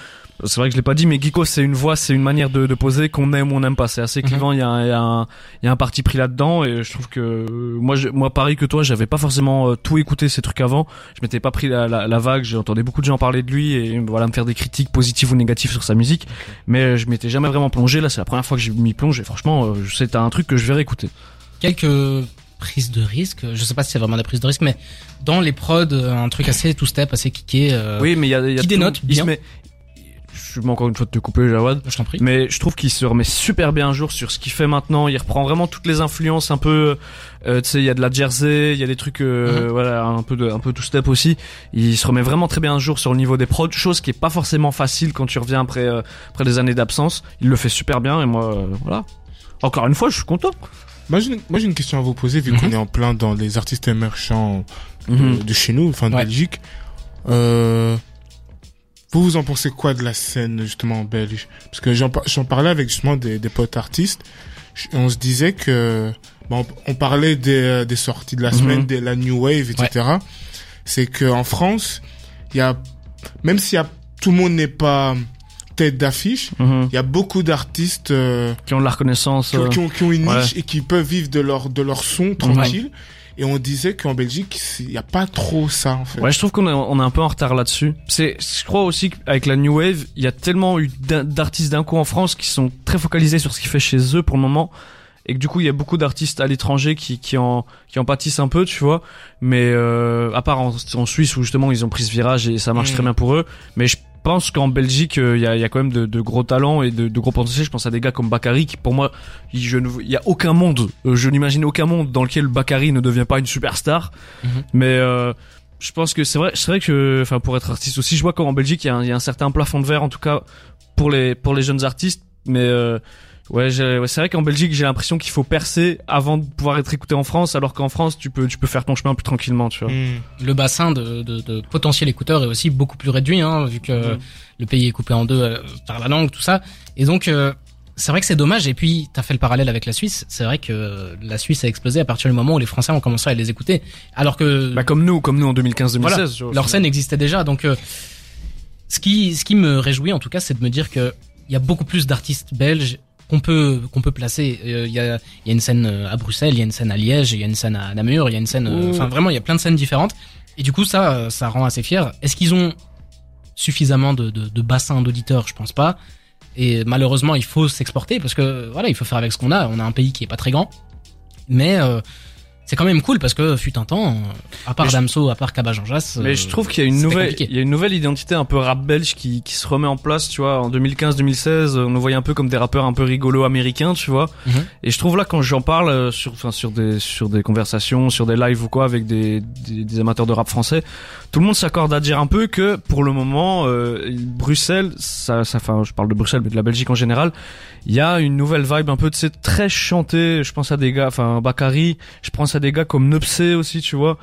c'est vrai que je l'ai pas dit mais Geeko c'est une voix, c'est une manière de, de poser qu'on aime ou on n'aime pas, c'est assez Mhm. clivant, il y a un, il y a un il y a un parti pris là-dedans et je trouve que euh, moi je, moi pareil que toi, j'avais pas forcément euh, tout écouté ces trucs avant, je m'étais pas pris la, la, la vague, j'entendais beaucoup de gens parler de lui et voilà me faire des critiques positives ou négatives sur sa musique, mais euh, je m'étais jamais vraiment plongé là, c'est la première fois que je m'y plonge et franchement euh, c'est un truc que je vais réécouter. quelques prises de risque. Je sais pas si c'est vraiment des prises de risque, mais dans les prods, un truc assez two step, assez kické. Oui, mais il y a, y a qui tout- dénote il se bien. met- Je suis encore une fois de te couper, Jawad. Je t'en prie. Mais je trouve qu'il se remet super bien à jour sur ce qu'il fait maintenant. Il reprend vraiment toutes les influences un peu. Euh, tu sais, il y a de la jersey, il y a des trucs, euh, Mhm. voilà, un peu de, un peu tout step aussi. Il se remet vraiment très bien à jour sur le niveau des prods, chose qui est pas forcément facile quand tu reviens après, euh, après des années d'absence. Il le fait super bien et moi, euh, voilà. Encore une fois, je suis content. Moi, j'ai une, question à vous poser, vu Mhm. qu'on est en plein dans les artistes émergents de, Mhm. de chez nous, enfin de Ouais. Belgique. Euh, vous, vous en pensez quoi de la scène, justement, belge? Parce que j'en, par- j'en parlais avec, justement, des, des potes artistes. On se disait que... On parlait des, euh, des sorties de la Mhm. semaine, de la New Wave, etc. C'est que en France, il y a... Même y a... Tout le monde n'est pas tête d'affiche, Mhm. il y a beaucoup d'artistes... euh, Qui ont de la reconnaissance. qui, ont- euh, qui ont, qui ont une ouais. niche et qui peuvent vivre de leur de leur son tranquille. Et on disait qu'en Belgique, il n'y a pas trop ça en fait. Ouais, je trouve qu'on est, on est un peu en retard là-dessus. C'est, je crois aussi qu'avec la New Wave, il y a tellement eu d'artistes d'un coup en France qui sont très focalisés sur ce qui fait chez eux pour le moment. Et que du coup, il y a beaucoup d'artistes à l'étranger qui, qui en, qui en pâtissent un peu, tu vois. Mais, euh, à part en, en Suisse où justement ils ont pris ce virage et ça marche Mm. très bien pour eux. Mais je pense qu'en Belgique, euh, il y, a, il y a quand même de, de gros talents et de, de gros potentiels. Je pense à des gars comme Bakary qui, pour moi, il, je ne, il y a aucun monde, euh, je n'imagine aucun monde dans lequel Bakary ne devient pas une superstar. Mhm. Mais, euh, je pense que c'est vrai, c'est vrai que, enfin, pour être artiste aussi, je vois qu'en Belgique, il y, a un, il y a un certain plafond de verre, en tout cas, pour les, pour les jeunes artistes. Mais, euh, ouais, ouais, c'est vrai qu'en Belgique, j'ai l'impression qu'il faut percer avant de pouvoir être écouté en France, alors qu'en France, tu peux, tu peux faire ton chemin plus tranquillement, tu vois. Hmm. le bassin de, de, de potentiels écouteurs est aussi beaucoup plus réduit, hein, vu que Mhm. le pays est coupé en deux euh, par la langue, tout ça. Et donc, euh, c'est vrai que c'est dommage. Et puis, t'as fait le parallèle avec la Suisse. C'est vrai que la Suisse a explosé à partir du moment où les Français ont commencé à les écouter. Alors que Bah, comme nous, comme nous en 2015-2016. Voilà. leur scène existait déjà. Donc, euh, ce qui, ce qui me réjouit en tout cas, c'est de me dire que il y a beaucoup plus d'artistes belges qu'on peut qu'on peut placer. Euh, Il y, a, y a une scène euh, à Bruxelles, il y a une scène à Liège, il y a une scène à Namur, il y a une scène. euh, Ouh. Enfin, vraiment, il y a plein de scènes différentes. Et du coup, ça, euh, ça rend assez fier. Est-ce qu'ils ont suffisamment de, de, de bassins d'auditeurs? Je pense pas. Et malheureusement, il faut s'exporter parce que voilà, il faut faire avec ce qu'on a. On a un pays qui est pas très grand. mais euh, c'est quand même cool parce que fut un temps, euh, à part je- Damso, à part Kaba Jean Jass, Mais euh, je trouve qu'il y a une nouvelle, il y a une nouvelle identité un peu rap belge qui, qui se remet en place, tu vois. En 2015-2016, on nous voyait un peu comme des rappeurs un peu rigolos américains, tu vois. Mhm. Et je trouve là quand j'en parle euh, sur, enfin sur des sur des conversations, sur des lives ou quoi avec des, des, des amateurs de rap français, tout le monde s'accorde à dire un peu que pour le moment, euh, Bruxelles, ça, ça, enfin je parle de Bruxelles mais de la Belgique en général, il y a une nouvelle vibe un peu de sais très chantée. Je pense à des gars, enfin Bakary, je pense à des gars comme Nepsé aussi, tu vois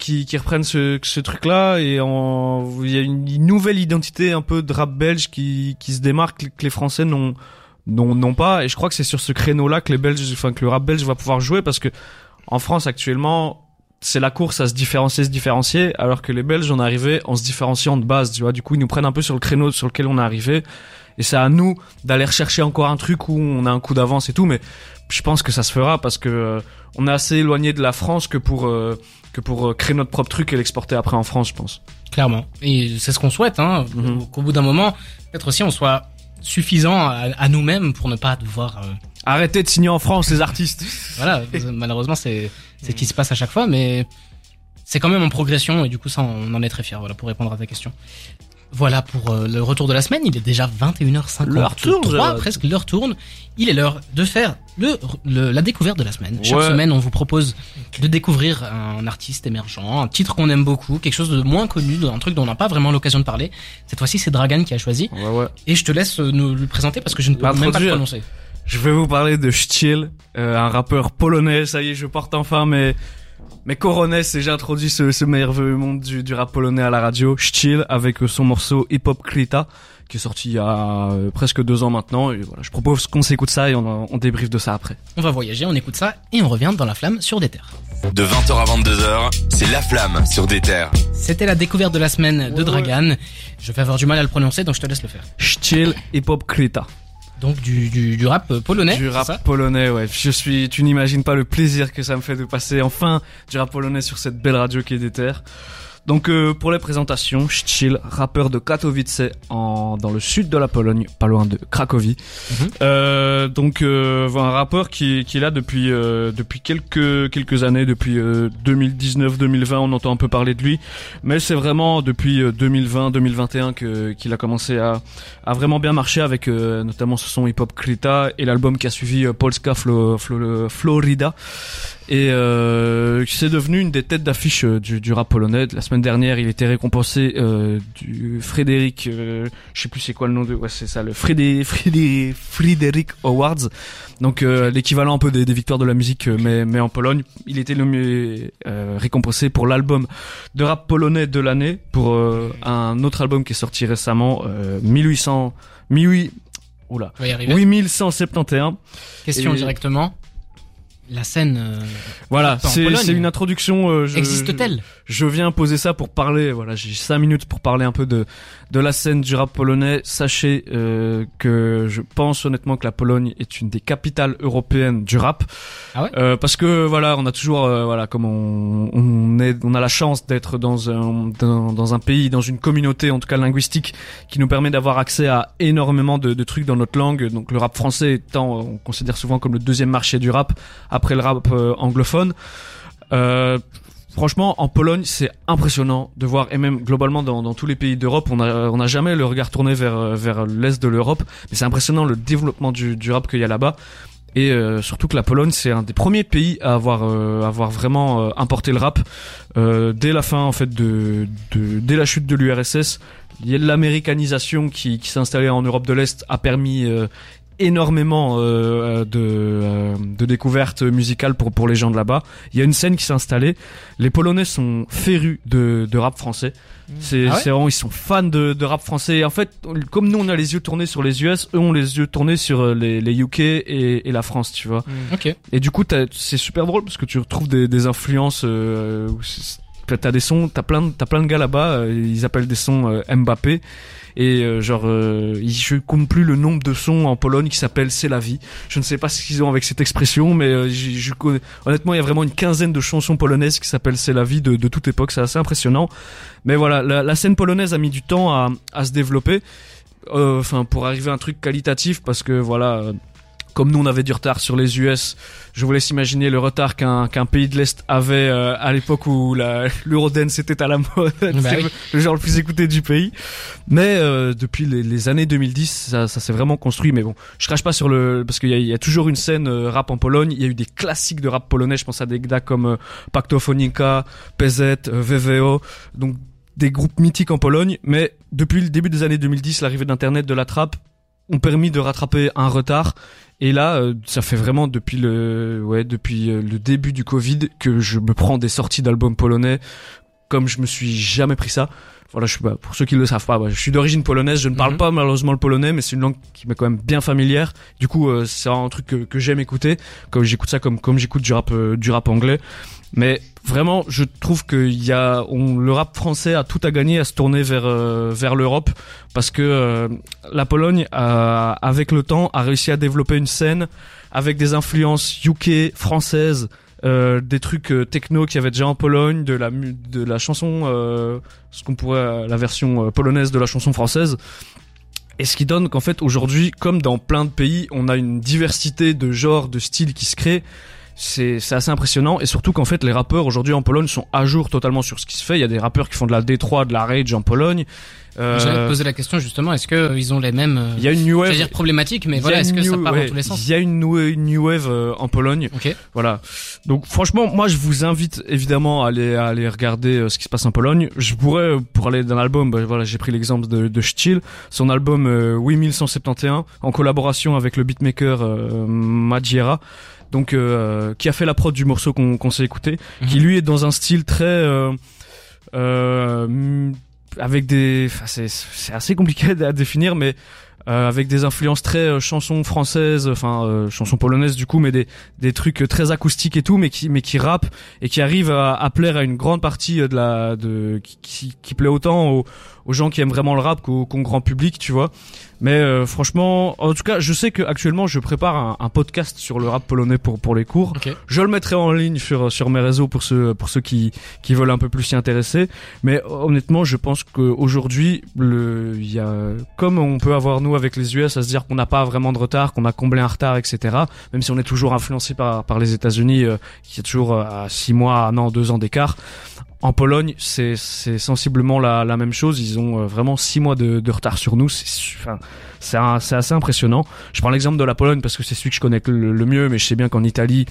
qui, qui reprennent ce, ce truc-là et il y a une nouvelle identité un peu de rap belge qui, qui se démarque que les Français n'ont, n'ont, n'ont pas et je crois que c'est sur ce créneau-là que les Belges, enfin que le rap belge va pouvoir jouer parce que en France actuellement c'est la course à se différencier, se différencier, alors que les Belges, on est arrivé en se différenciant de base, tu vois. Du coup, ils nous prennent un peu sur le créneau sur lequel on est arrivé. Et c'est à nous d'aller rechercher encore un truc où on a un coup d'avance et tout. Mais je pense que ça se fera parce que euh, on est assez éloigné de la France que pour, euh, que pour euh, créer notre propre truc et l'exporter après en France, je pense. Clairement. Et c'est ce qu'on souhaite, hein, Mhm. qu'au bout d'un moment, peut-être aussi on soit suffisant à, à nous-mêmes pour ne pas devoir. euh, Arrêtez de signer en France, les artistes. voilà, malheureusement c'est c'est ce qui se passe à chaque fois, mais c'est quand même en progression et du coup ça on en est très fier. Voilà pour répondre à ta question. Voilà pour euh, le retour de la semaine. Il est déjà 21h53. L'heure tourne, presque l'heure tourne. Il est l'heure de faire le, le- la découverte de la semaine. Chaque semaine, on vous propose de découvrir un artiste émergent, un titre qu'on aime beaucoup, quelque chose de moins connu, un truc dont on n'a pas vraiment l'occasion de parler. Cette fois-ci, c'est Dragan qui a choisi. Ouais, ouais. Et je te laisse euh, nous le présenter parce que je ne peux même pas le prononcer. Je vais vous parler de Stiel, euh, un rappeur polonais. Ça y est, je porte enfin mes mes coronets et j'ai introduit ce, ce merveilleux monde du, du rap polonais à la radio. Stiel avec son morceau Hip Hop Krita qui est sorti il y a euh, presque deux ans maintenant. Et voilà, je propose qu'on s'écoute ça et on, on débriefe de ça après. On va voyager, on écoute ça et on revient dans la flamme sur des terres. De 20h à 22h, c'est La Flamme sur des terres. C'était la découverte de la semaine de Ouais, Dragan. Je vais avoir du mal à le prononcer, donc je te laisse le faire. Stiel Hip Hop Krita. Donc du, du, du rap polonais. Du rap ça polonais, ouais. Je suis, tu n'imagines pas le plaisir que ça me fait de passer enfin du rap polonais sur cette belle radio qui est des terres. Donc euh, pour les présentations, Stiel, rappeur de Katowice en dans le sud de la Pologne, pas loin de Cracovie. Mhm. Euh, donc euh, un rappeur qui, qui est là depuis euh, depuis quelques quelques années, depuis 2019-2020, on entend un peu parler de lui, mais c'est vraiment depuis 2020-2021 que qu'il a commencé à a vraiment bien marché avec euh, notamment ce son hip-hop Krita et l'album qui a suivi euh, Polska Flo, Flo- Florida et euh, c'est devenu une des têtes d'affiche euh, du, du rap polonais. La semaine dernière, il était récompensé euh, du Frédéric, euh, je sais plus c'est quoi le nom de, ouais c'est ça, le Frédé, Frédé, Frédéric Awards. Donc euh, l'équivalent un peu des, des victoires de la musique, euh, mais mais en Pologne, il était le mieux euh, récompensé pour l'album de rap polonais de l'année, pour un autre album qui est sorti récemment, euh, 1800, 18, oula, On va y arriver. 8171. Question Et- directement. La scène euh, Voilà, c'est une introduction. euh, je- existe-t-elle? je viens poser ça pour parler. Voilà, j'ai cinq minutes pour parler un peu de de la scène du rap polonais. Sachez euh, que je pense honnêtement que la Pologne est une des capitales européennes du rap. Ah ouais Euh, Parce que voilà, on a toujours euh, voilà, comme on on est, on a la chance d'être dans un dans, dans un pays, dans une communauté en tout cas linguistique, qui nous permet d'avoir accès à énormément de, de trucs dans notre langue. Donc le rap français étant, on considère souvent comme le deuxième marché du rap après le rap euh, anglophone. Euh, Franchement, en Pologne, c'est impressionnant de voir, et même globalement dans, tous les pays d'Europe, on a, on a jamais le regard tourné vers, euh, vers l'est de l'Europe, mais c'est impressionnant le développement du, du rap qu'il y a là-bas. Et euh, surtout que la Pologne, c'est un des premiers pays à avoir, euh, avoir vraiment euh, importé le rap euh, dès la fin, en fait, de, dès la chute de l'URSS. L'américanisation qui, qui s'est installée en Europe de l'Est a permis euh, énormément euh, de, euh, de découvertes musicales pour, pour les gens de là-bas. Il y a une scène qui s'est installée. Les Polonais sont férus de, de rap français. C'est Ah ouais vraiment, ils sont fans de, de rap français. Et en fait, comme nous, on a les yeux tournés sur les US, eux ont les yeux tournés sur euh, les, les UK et, et la France, tu vois. Ok. Et du coup, t'as- c'est super drôle parce que tu retrouves des, des influences. Euh, où t'as des sons, t'as plein, t'as plein de gars là-bas. euh, ils appellent des sons euh, Mbappé. Et euh, genre, euh, je compte plus le nombre de sons en Pologne qui s'appellent C'est la vie. Je ne sais pas ce qu'ils ont avec cette expression, mais honnêtement, il y a vraiment une quinzaine de chansons polonaises qui s'appellent C'est la vie de, toute époque. C'est assez impressionnant. Mais voilà, la, scène polonaise a mis du temps à, se développer. Enfin, pour arriver à un truc qualitatif, parce que voilà. Comme nous on avait du retard sur les US, je vous laisse imaginer le retard qu'un qu'un pays de l'Est avait euh, à l'époque où la l'Eurodance était à la mode, Bah oui. le genre le plus écouté du pays. Mais euh, depuis les, les années 2010, ça, ça s'est vraiment construit. Mais bon, je crache pas sur le parce qu'il y y a toujours une scène euh, rap en Pologne. Il y a eu des classiques de rap polonais. Je pense à des gars comme euh, Paktofonika, PZ, euh, VVO, donc des groupes mythiques en Pologne. Mais depuis le début des années 2010, l'arrivée d'internet, de la trappe, ont permis de rattraper un retard. Et là, euh, ça fait vraiment depuis le, ouais, depuis euh, le début du Covid que je me prends des sorties d'albums polonais comme je me suis jamais pris ça. Voilà, je suis bah, pour ceux qui le savent pas, bah, je suis d'origine polonaise. Je ne parle Mhm. pas malheureusement le polonais, mais c'est une langue qui m'est quand même bien familière. Du coup, euh, c'est un truc que, que j'aime écouter. Comme j'écoute ça, comme comme j'écoute du rap euh, du rap anglais. Mais vraiment, je trouve qu'il y a on, le rap français a tout à gagner à se tourner vers euh, vers l'Europe parce que euh, la Pologne, a, avec le temps, a réussi à développer une scène avec des influences UK françaises, euh, des trucs euh, techno qu'il y avait déjà en Pologne, de la de la chanson, euh, ce qu'on pourrait la version euh, polonaise de la chanson française. Et ce qui donne qu'en fait aujourd'hui, comme dans plein de pays, on a une diversité de genres, de styles qui se créent. C'est c'est assez impressionnant et surtout qu'en fait les rappeurs aujourd'hui en Pologne sont à jour totalement sur ce qui se fait. Il y a des rappeurs qui font de la D3, de la rage en Pologne. Euh, J'allais te poser la question justement, est-ce que euh, ils ont les mêmes, euh, il y a une new wave. dire problématiques, mais voilà, est-ce que ça part ouais, dans tous les sens Il y a une new, wave en Pologne. Ok. Voilà. Donc franchement, moi je vous invite évidemment à aller à aller regarder ce qui se passe en Pologne. Je pourrais pour aller dans l'album, bah, voilà, j'ai pris l'exemple de, de Still, son album euh, 8171 en collaboration avec le beatmaker euh, Madziera. Donc euh, qui a fait la prod du morceau qu'on s'est écouté, qui Mhm. lui est dans un style très euh, euh, avec des enfin, c'est assez compliqué à définir mais euh, avec des influences très euh, chansons françaises, enfin euh, chansons polonaises du coup, mais des des trucs très acoustiques et tout, mais qui mais qui rappent et qui arrivent à, à plaire à une grande partie euh, de la de qui qui, qui plaît autant aux, aux gens qui aiment vraiment le rap qu'au grand public, tu vois. Mais euh, franchement, en tout cas, je sais que actuellement je prépare un, un podcast sur le rap polonais pour pour les cours. Je le mettrai en ligne sur sur mes réseaux pour ceux pour ceux qui qui veulent un peu plus s'y intéresser. Mais honnêtement, je pense qu'aujourd'hui, le il y a comme on peut avoir nous avec les US à se dire qu'on n'a pas vraiment de retard, qu'on a comblé un retard, etc. Même si on est toujours influencé par par les États-Unis, euh, qui est toujours euh, à six mois, un an, deux ans d'écart. En Pologne, c'est sensiblement la, la même chose. Ils ont euh, vraiment six mois de, de retard sur nous. C'est enfin, assez impressionnant. Je prends l'exemple de la Pologne parce que c'est celui que je connais le, mieux, mais je sais bien qu'en Italie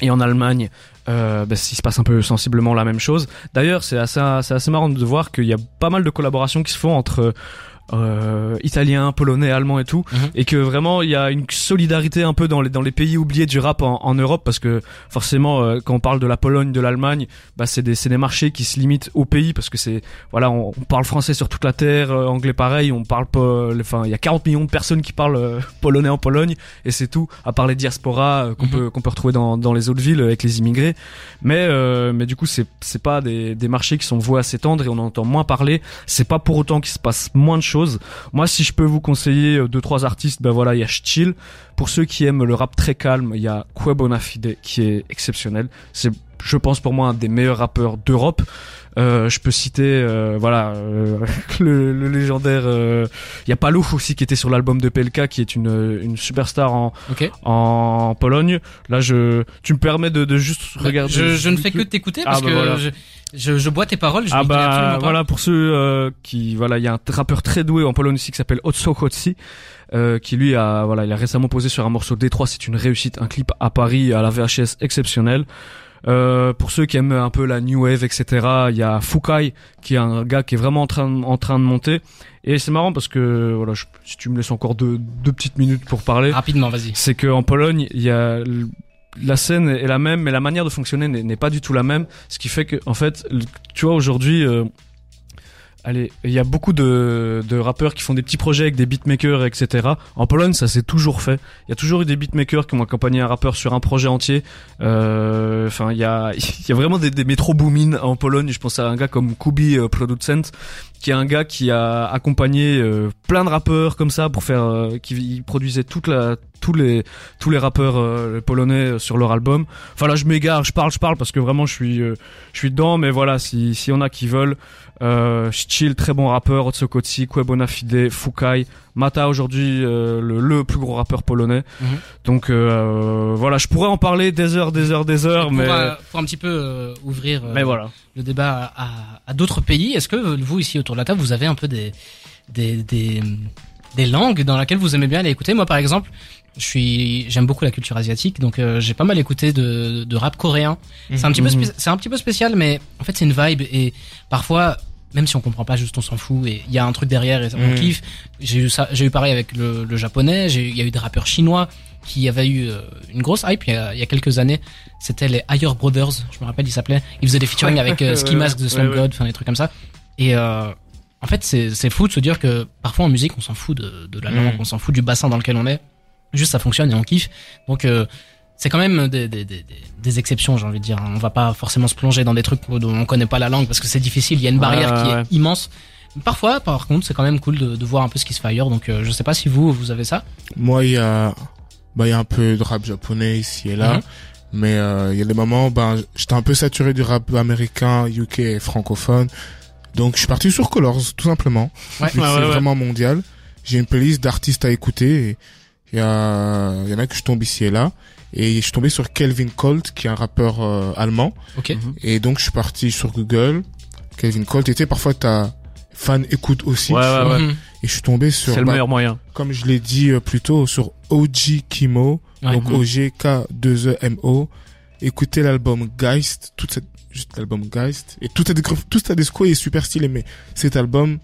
et en Allemagne, euh, bah, il se passe un peu sensiblement la même chose. D'ailleurs, c'est assez, assez marrant de voir qu'il y a pas mal de collaborations qui se font entre euh, italiens, polonais, allemands et tout, Mhm. et que vraiment il y a une solidarité un peu dans les dans les pays oubliés du rap en, en Europe, parce que forcément euh, quand on parle de la Pologne, de l'Allemagne, bah c'est des c'est des marchés qui se limitent au pays, parce que c'est voilà on, on parle français sur toute la terre, euh, anglais pareil, on parle pas, enfin il y a 40 millions de personnes qui parlent euh, polonais en Pologne, et c'est tout, à part les diasporas euh, qu'on Mhm. peut qu'on peut retrouver dans dans les autres villes avec les immigrés, mais euh, mais du coup c'est c'est pas des des marchés qui sont voués à s'étendre et on en entend moins parler. C'est pas pour autant qu'il se passe moins de Moi, si je peux vous conseiller euh, deux trois artistes, ben voilà, il y a Chill. Pour ceux qui aiment le rap très calme, il y a Kwe Bonafide qui est exceptionnel. C'est, je pense pour moi un des meilleurs rappeurs d'Europe. Euh, je peux citer, euh, voilà, euh, le, le légendaire. euh, Il y a Palouf aussi qui était sur l'album de PLK, qui est une une superstar en en Pologne. Là, je, tu me permets de, de juste regarder. Je, je ne fais que t'écouter Ah, parce bah que voilà. je, je, je bois tes paroles. Je Ah bah voilà pour ceux euh, qui voilà il y a un rappeur très doué en Pologne aussi qui s'appelle Otso Hotsi euh, qui lui a voilà il a récemment posé sur un morceau D3 c'est une réussite un clip à Paris à la VHS exceptionnel euh, pour ceux qui aiment un peu la new wave etc il y a Fukai qui est un gars qui est vraiment en train de- en train de monter et c'est marrant parce que voilà je- si tu me laisses encore deux deux petites minutes pour parler Rapidement, vas-y. c'est qu'en Pologne, il y a la scène est la même, mais la manière de fonctionner n'est pas du tout la même. Ce qui fait que, en fait, tu vois aujourd'hui, euh, allez, il y a beaucoup de, de rappeurs qui font des petits projets avec des beatmakers, etc. En Pologne, ça s'est toujours fait. Il y a toujours eu des beatmakers qui ont accompagné un rappeur sur un projet entier. Euh, Enfin, il y a, y a vraiment des, des métro booming en Pologne. Je pense à un gars comme Kubi euh, Producent, qui est un gars qui a accompagné euh, plein de rappeurs comme ça pour faire, euh, qui produisait toute la, tous les, tous les rappeurs polonais sur leur album. Enfin là, je m'égare, je parle, je parle parce que vraiment, je suis, je suis dedans. Mais voilà, si, si on a qui veulent, Euh, Chill, très bon rappeur, Otsokotsi, Kwebona Fide, Fukai, Mata aujourd'hui euh, le, le plus gros rappeur polonais. Mhm. Donc euh, voilà, je pourrais en parler des heures, des heures, des heures, mais euh, pour un petit peu ouvrir mais voilà. le débat à, à d'autres pays, est-ce que vous ici autour de la table, vous avez un peu des des des, des langues dans lesquelles vous aimez bien aller écouter? Moi, par exemple, je suis j'aime beaucoup la culture asiatique, donc euh, j'ai pas mal écouté de, de rap coréen. C'est un petit peu Mhm. c'est un petit peu spécial, mais en fait c'est une vibe et parfois même si on comprend pas juste on s'en fout et il y a un truc derrière et on Mhm. kiffe. J'ai eu ça, j'ai eu pareil avec le, le japonais. J'ai eu- il y a eu des rappeurs chinois qui avaient eu euh, une grosse hype il y a, il y a quelques années. C'était les Higher Brothers, je me rappelle, ils s'appelaient. Ils faisaient des featuring avec euh, Ski Mask de ouais, Slum ouais. God, enfin des trucs comme ça. Et euh, en fait, c'est c'est fou de se dire que parfois en musique, on s'en fout de, de la Mm. langue, on s'en fout du bassin dans lequel on est. Juste ça fonctionne et on kiffe. Donc euh, c'est quand même des, des, des, des- exceptions, j'ai envie de dire. On va pas forcément se plonger dans des trucs dont on connaît pas la langue parce que c'est difficile. Il y a une barrière Ouais, qui ouais. est immense. Parfois, par contre, c'est quand même cool de, de voir un peu ce qui se fait ailleurs. Donc, euh, je sais pas si vous, vous avez ça. Moi, il y a, bah, il y a un peu de rap japonais ici et là. Mhm. Mais euh, il y a des moments, ben, j'étais un peu saturé du rap américain, UK et francophone. Donc, je suis parti sur Colors, tout simplement. Ouais, c'est vraiment mondial. J'ai une playlist d'artistes à écouter. Il y a, il y en a que je tombe ici et là. Et je suis tombé sur Kelvin Colt, qui est un rappeur euh, allemand. Ok. Et donc, je suis parti sur Google. Kelvin Colt. Sais, parfois, t'as fan écoute aussi. Ouais, ouais, ouais. Mhm. Et je suis tombé sur, C'est le bah, meilleur moyen. comme je l'ai dit euh, plus tôt, sur OG Kimo. Ouais. Donc OGK2EMO. Écoutez l'album Geist, toute cette, juste l'album Geist. Et tout, est, tout sa disco est super stylé, mais cet album,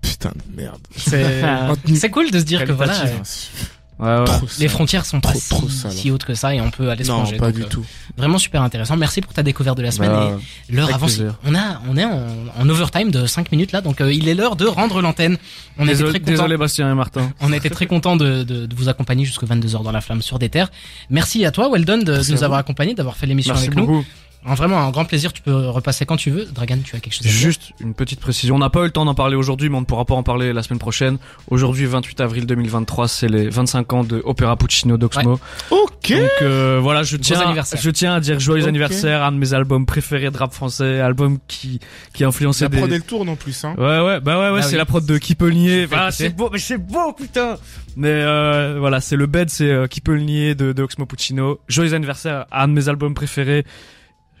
putain de merde. C'est c'est cool de se dire que voilà, Ouais, ouais. Trop les frontières sont pas Trop, si, trop si hautes que ça et on peut aller se Non, pas Donc, du euh, tout. Vraiment super intéressant. Merci pour ta découverte de la semaine. Bah, et l'heure avance. On a, on est en, en overtime de 5 minutes là, donc euh, il est l'heure de rendre l'antenne. On était très contents. désolé Bastien et Martin. On été très content de, de, de vous accompagner jusqu'à 22h dans la flamme sur des terres. Merci à toi, Weldon, de, de nous avoir accompagnés, d'avoir fait l'émission avec nous. Vraiment un grand plaisir. Tu peux repasser quand tu veux. Dragan, tu as quelque chose à dire Juste une petite précision. On n'a pas eu le temps d'en parler aujourd'hui, mais on ne pourra pas en parler la semaine prochaine. Aujourd'hui, 28 avril 2023, c'est les 25 ans de Opéra Puccino d'Oxmo. Ok. Donc euh, voilà, je tiens, anniversaire. je tiens à dire joyeux Ok. anniversaire, un de mes albums préférés de rap français, album qui qui a influencé La des. prod elle tourne en plus, hein. Ouais ouais bah ouais ouais Ah c'est oui. la prod de Qui peut le nier. Ah, c'est beau mais c'est beau putain. Mais euh, voilà c'est le bed c'est euh, Qui peut le nier de, de Oxmo Puccino. Joyeux anniversaire à un de mes albums préférés.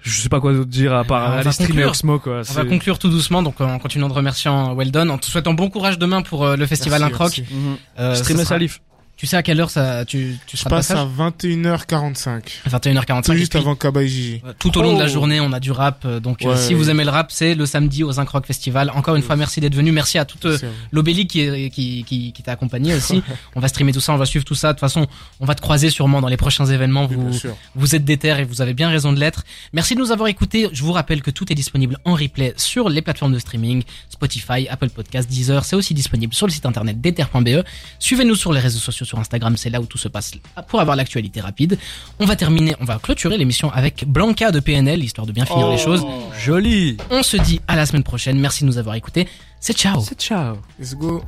Je sais pas quoi d'autre dire à part on va aller streamer conclure. Oxmo quoi. On va conclure tout doucement, donc en continuant de remerciant Weldon, en te souhaitant bon courage demain pour euh, le festival Incroc. Euh, Streamer sera- Salif. Tu sais à quelle heure ça, tu, tu Je seras de passe à 21h45. 21h45. Tout juste puis, avant Kaba Gigi. Tout au long de la Oh. journée, on a du rap. euh, Donc, euh, Ouais. si vous aimez le rap, c'est le samedi au Zinc Rock Festival. Encore une fois, merci d'être venu. Merci à toute euh, Merci à vous. l'Obéli qui, qui, qui, qui t'a accompagné aussi. on va streamer tout ça, on va suivre tout ça. De toute façon, on va te croiser sûrement dans les prochains événements. Vous, vous êtes déter et vous avez bien raison de l'être. Merci de nous avoir écoutés. Je vous rappelle que tout est disponible en replay sur les plateformes de streaming, Spotify, Apple Podcasts, Deezer. C'est aussi disponible sur le site internet d'ether.be. Suivez-nous sur les réseaux sociaux, sur Instagram, c'est là où tout se passe pour avoir l'actualité rapide. On va terminer, on va clôturer l'émission avec Blanca de PNL, histoire de bien finir les choses. Joli. On se dit à la semaine prochaine. Merci de nous avoir écoutés. C'est ciao. C'est ciao. Let's go.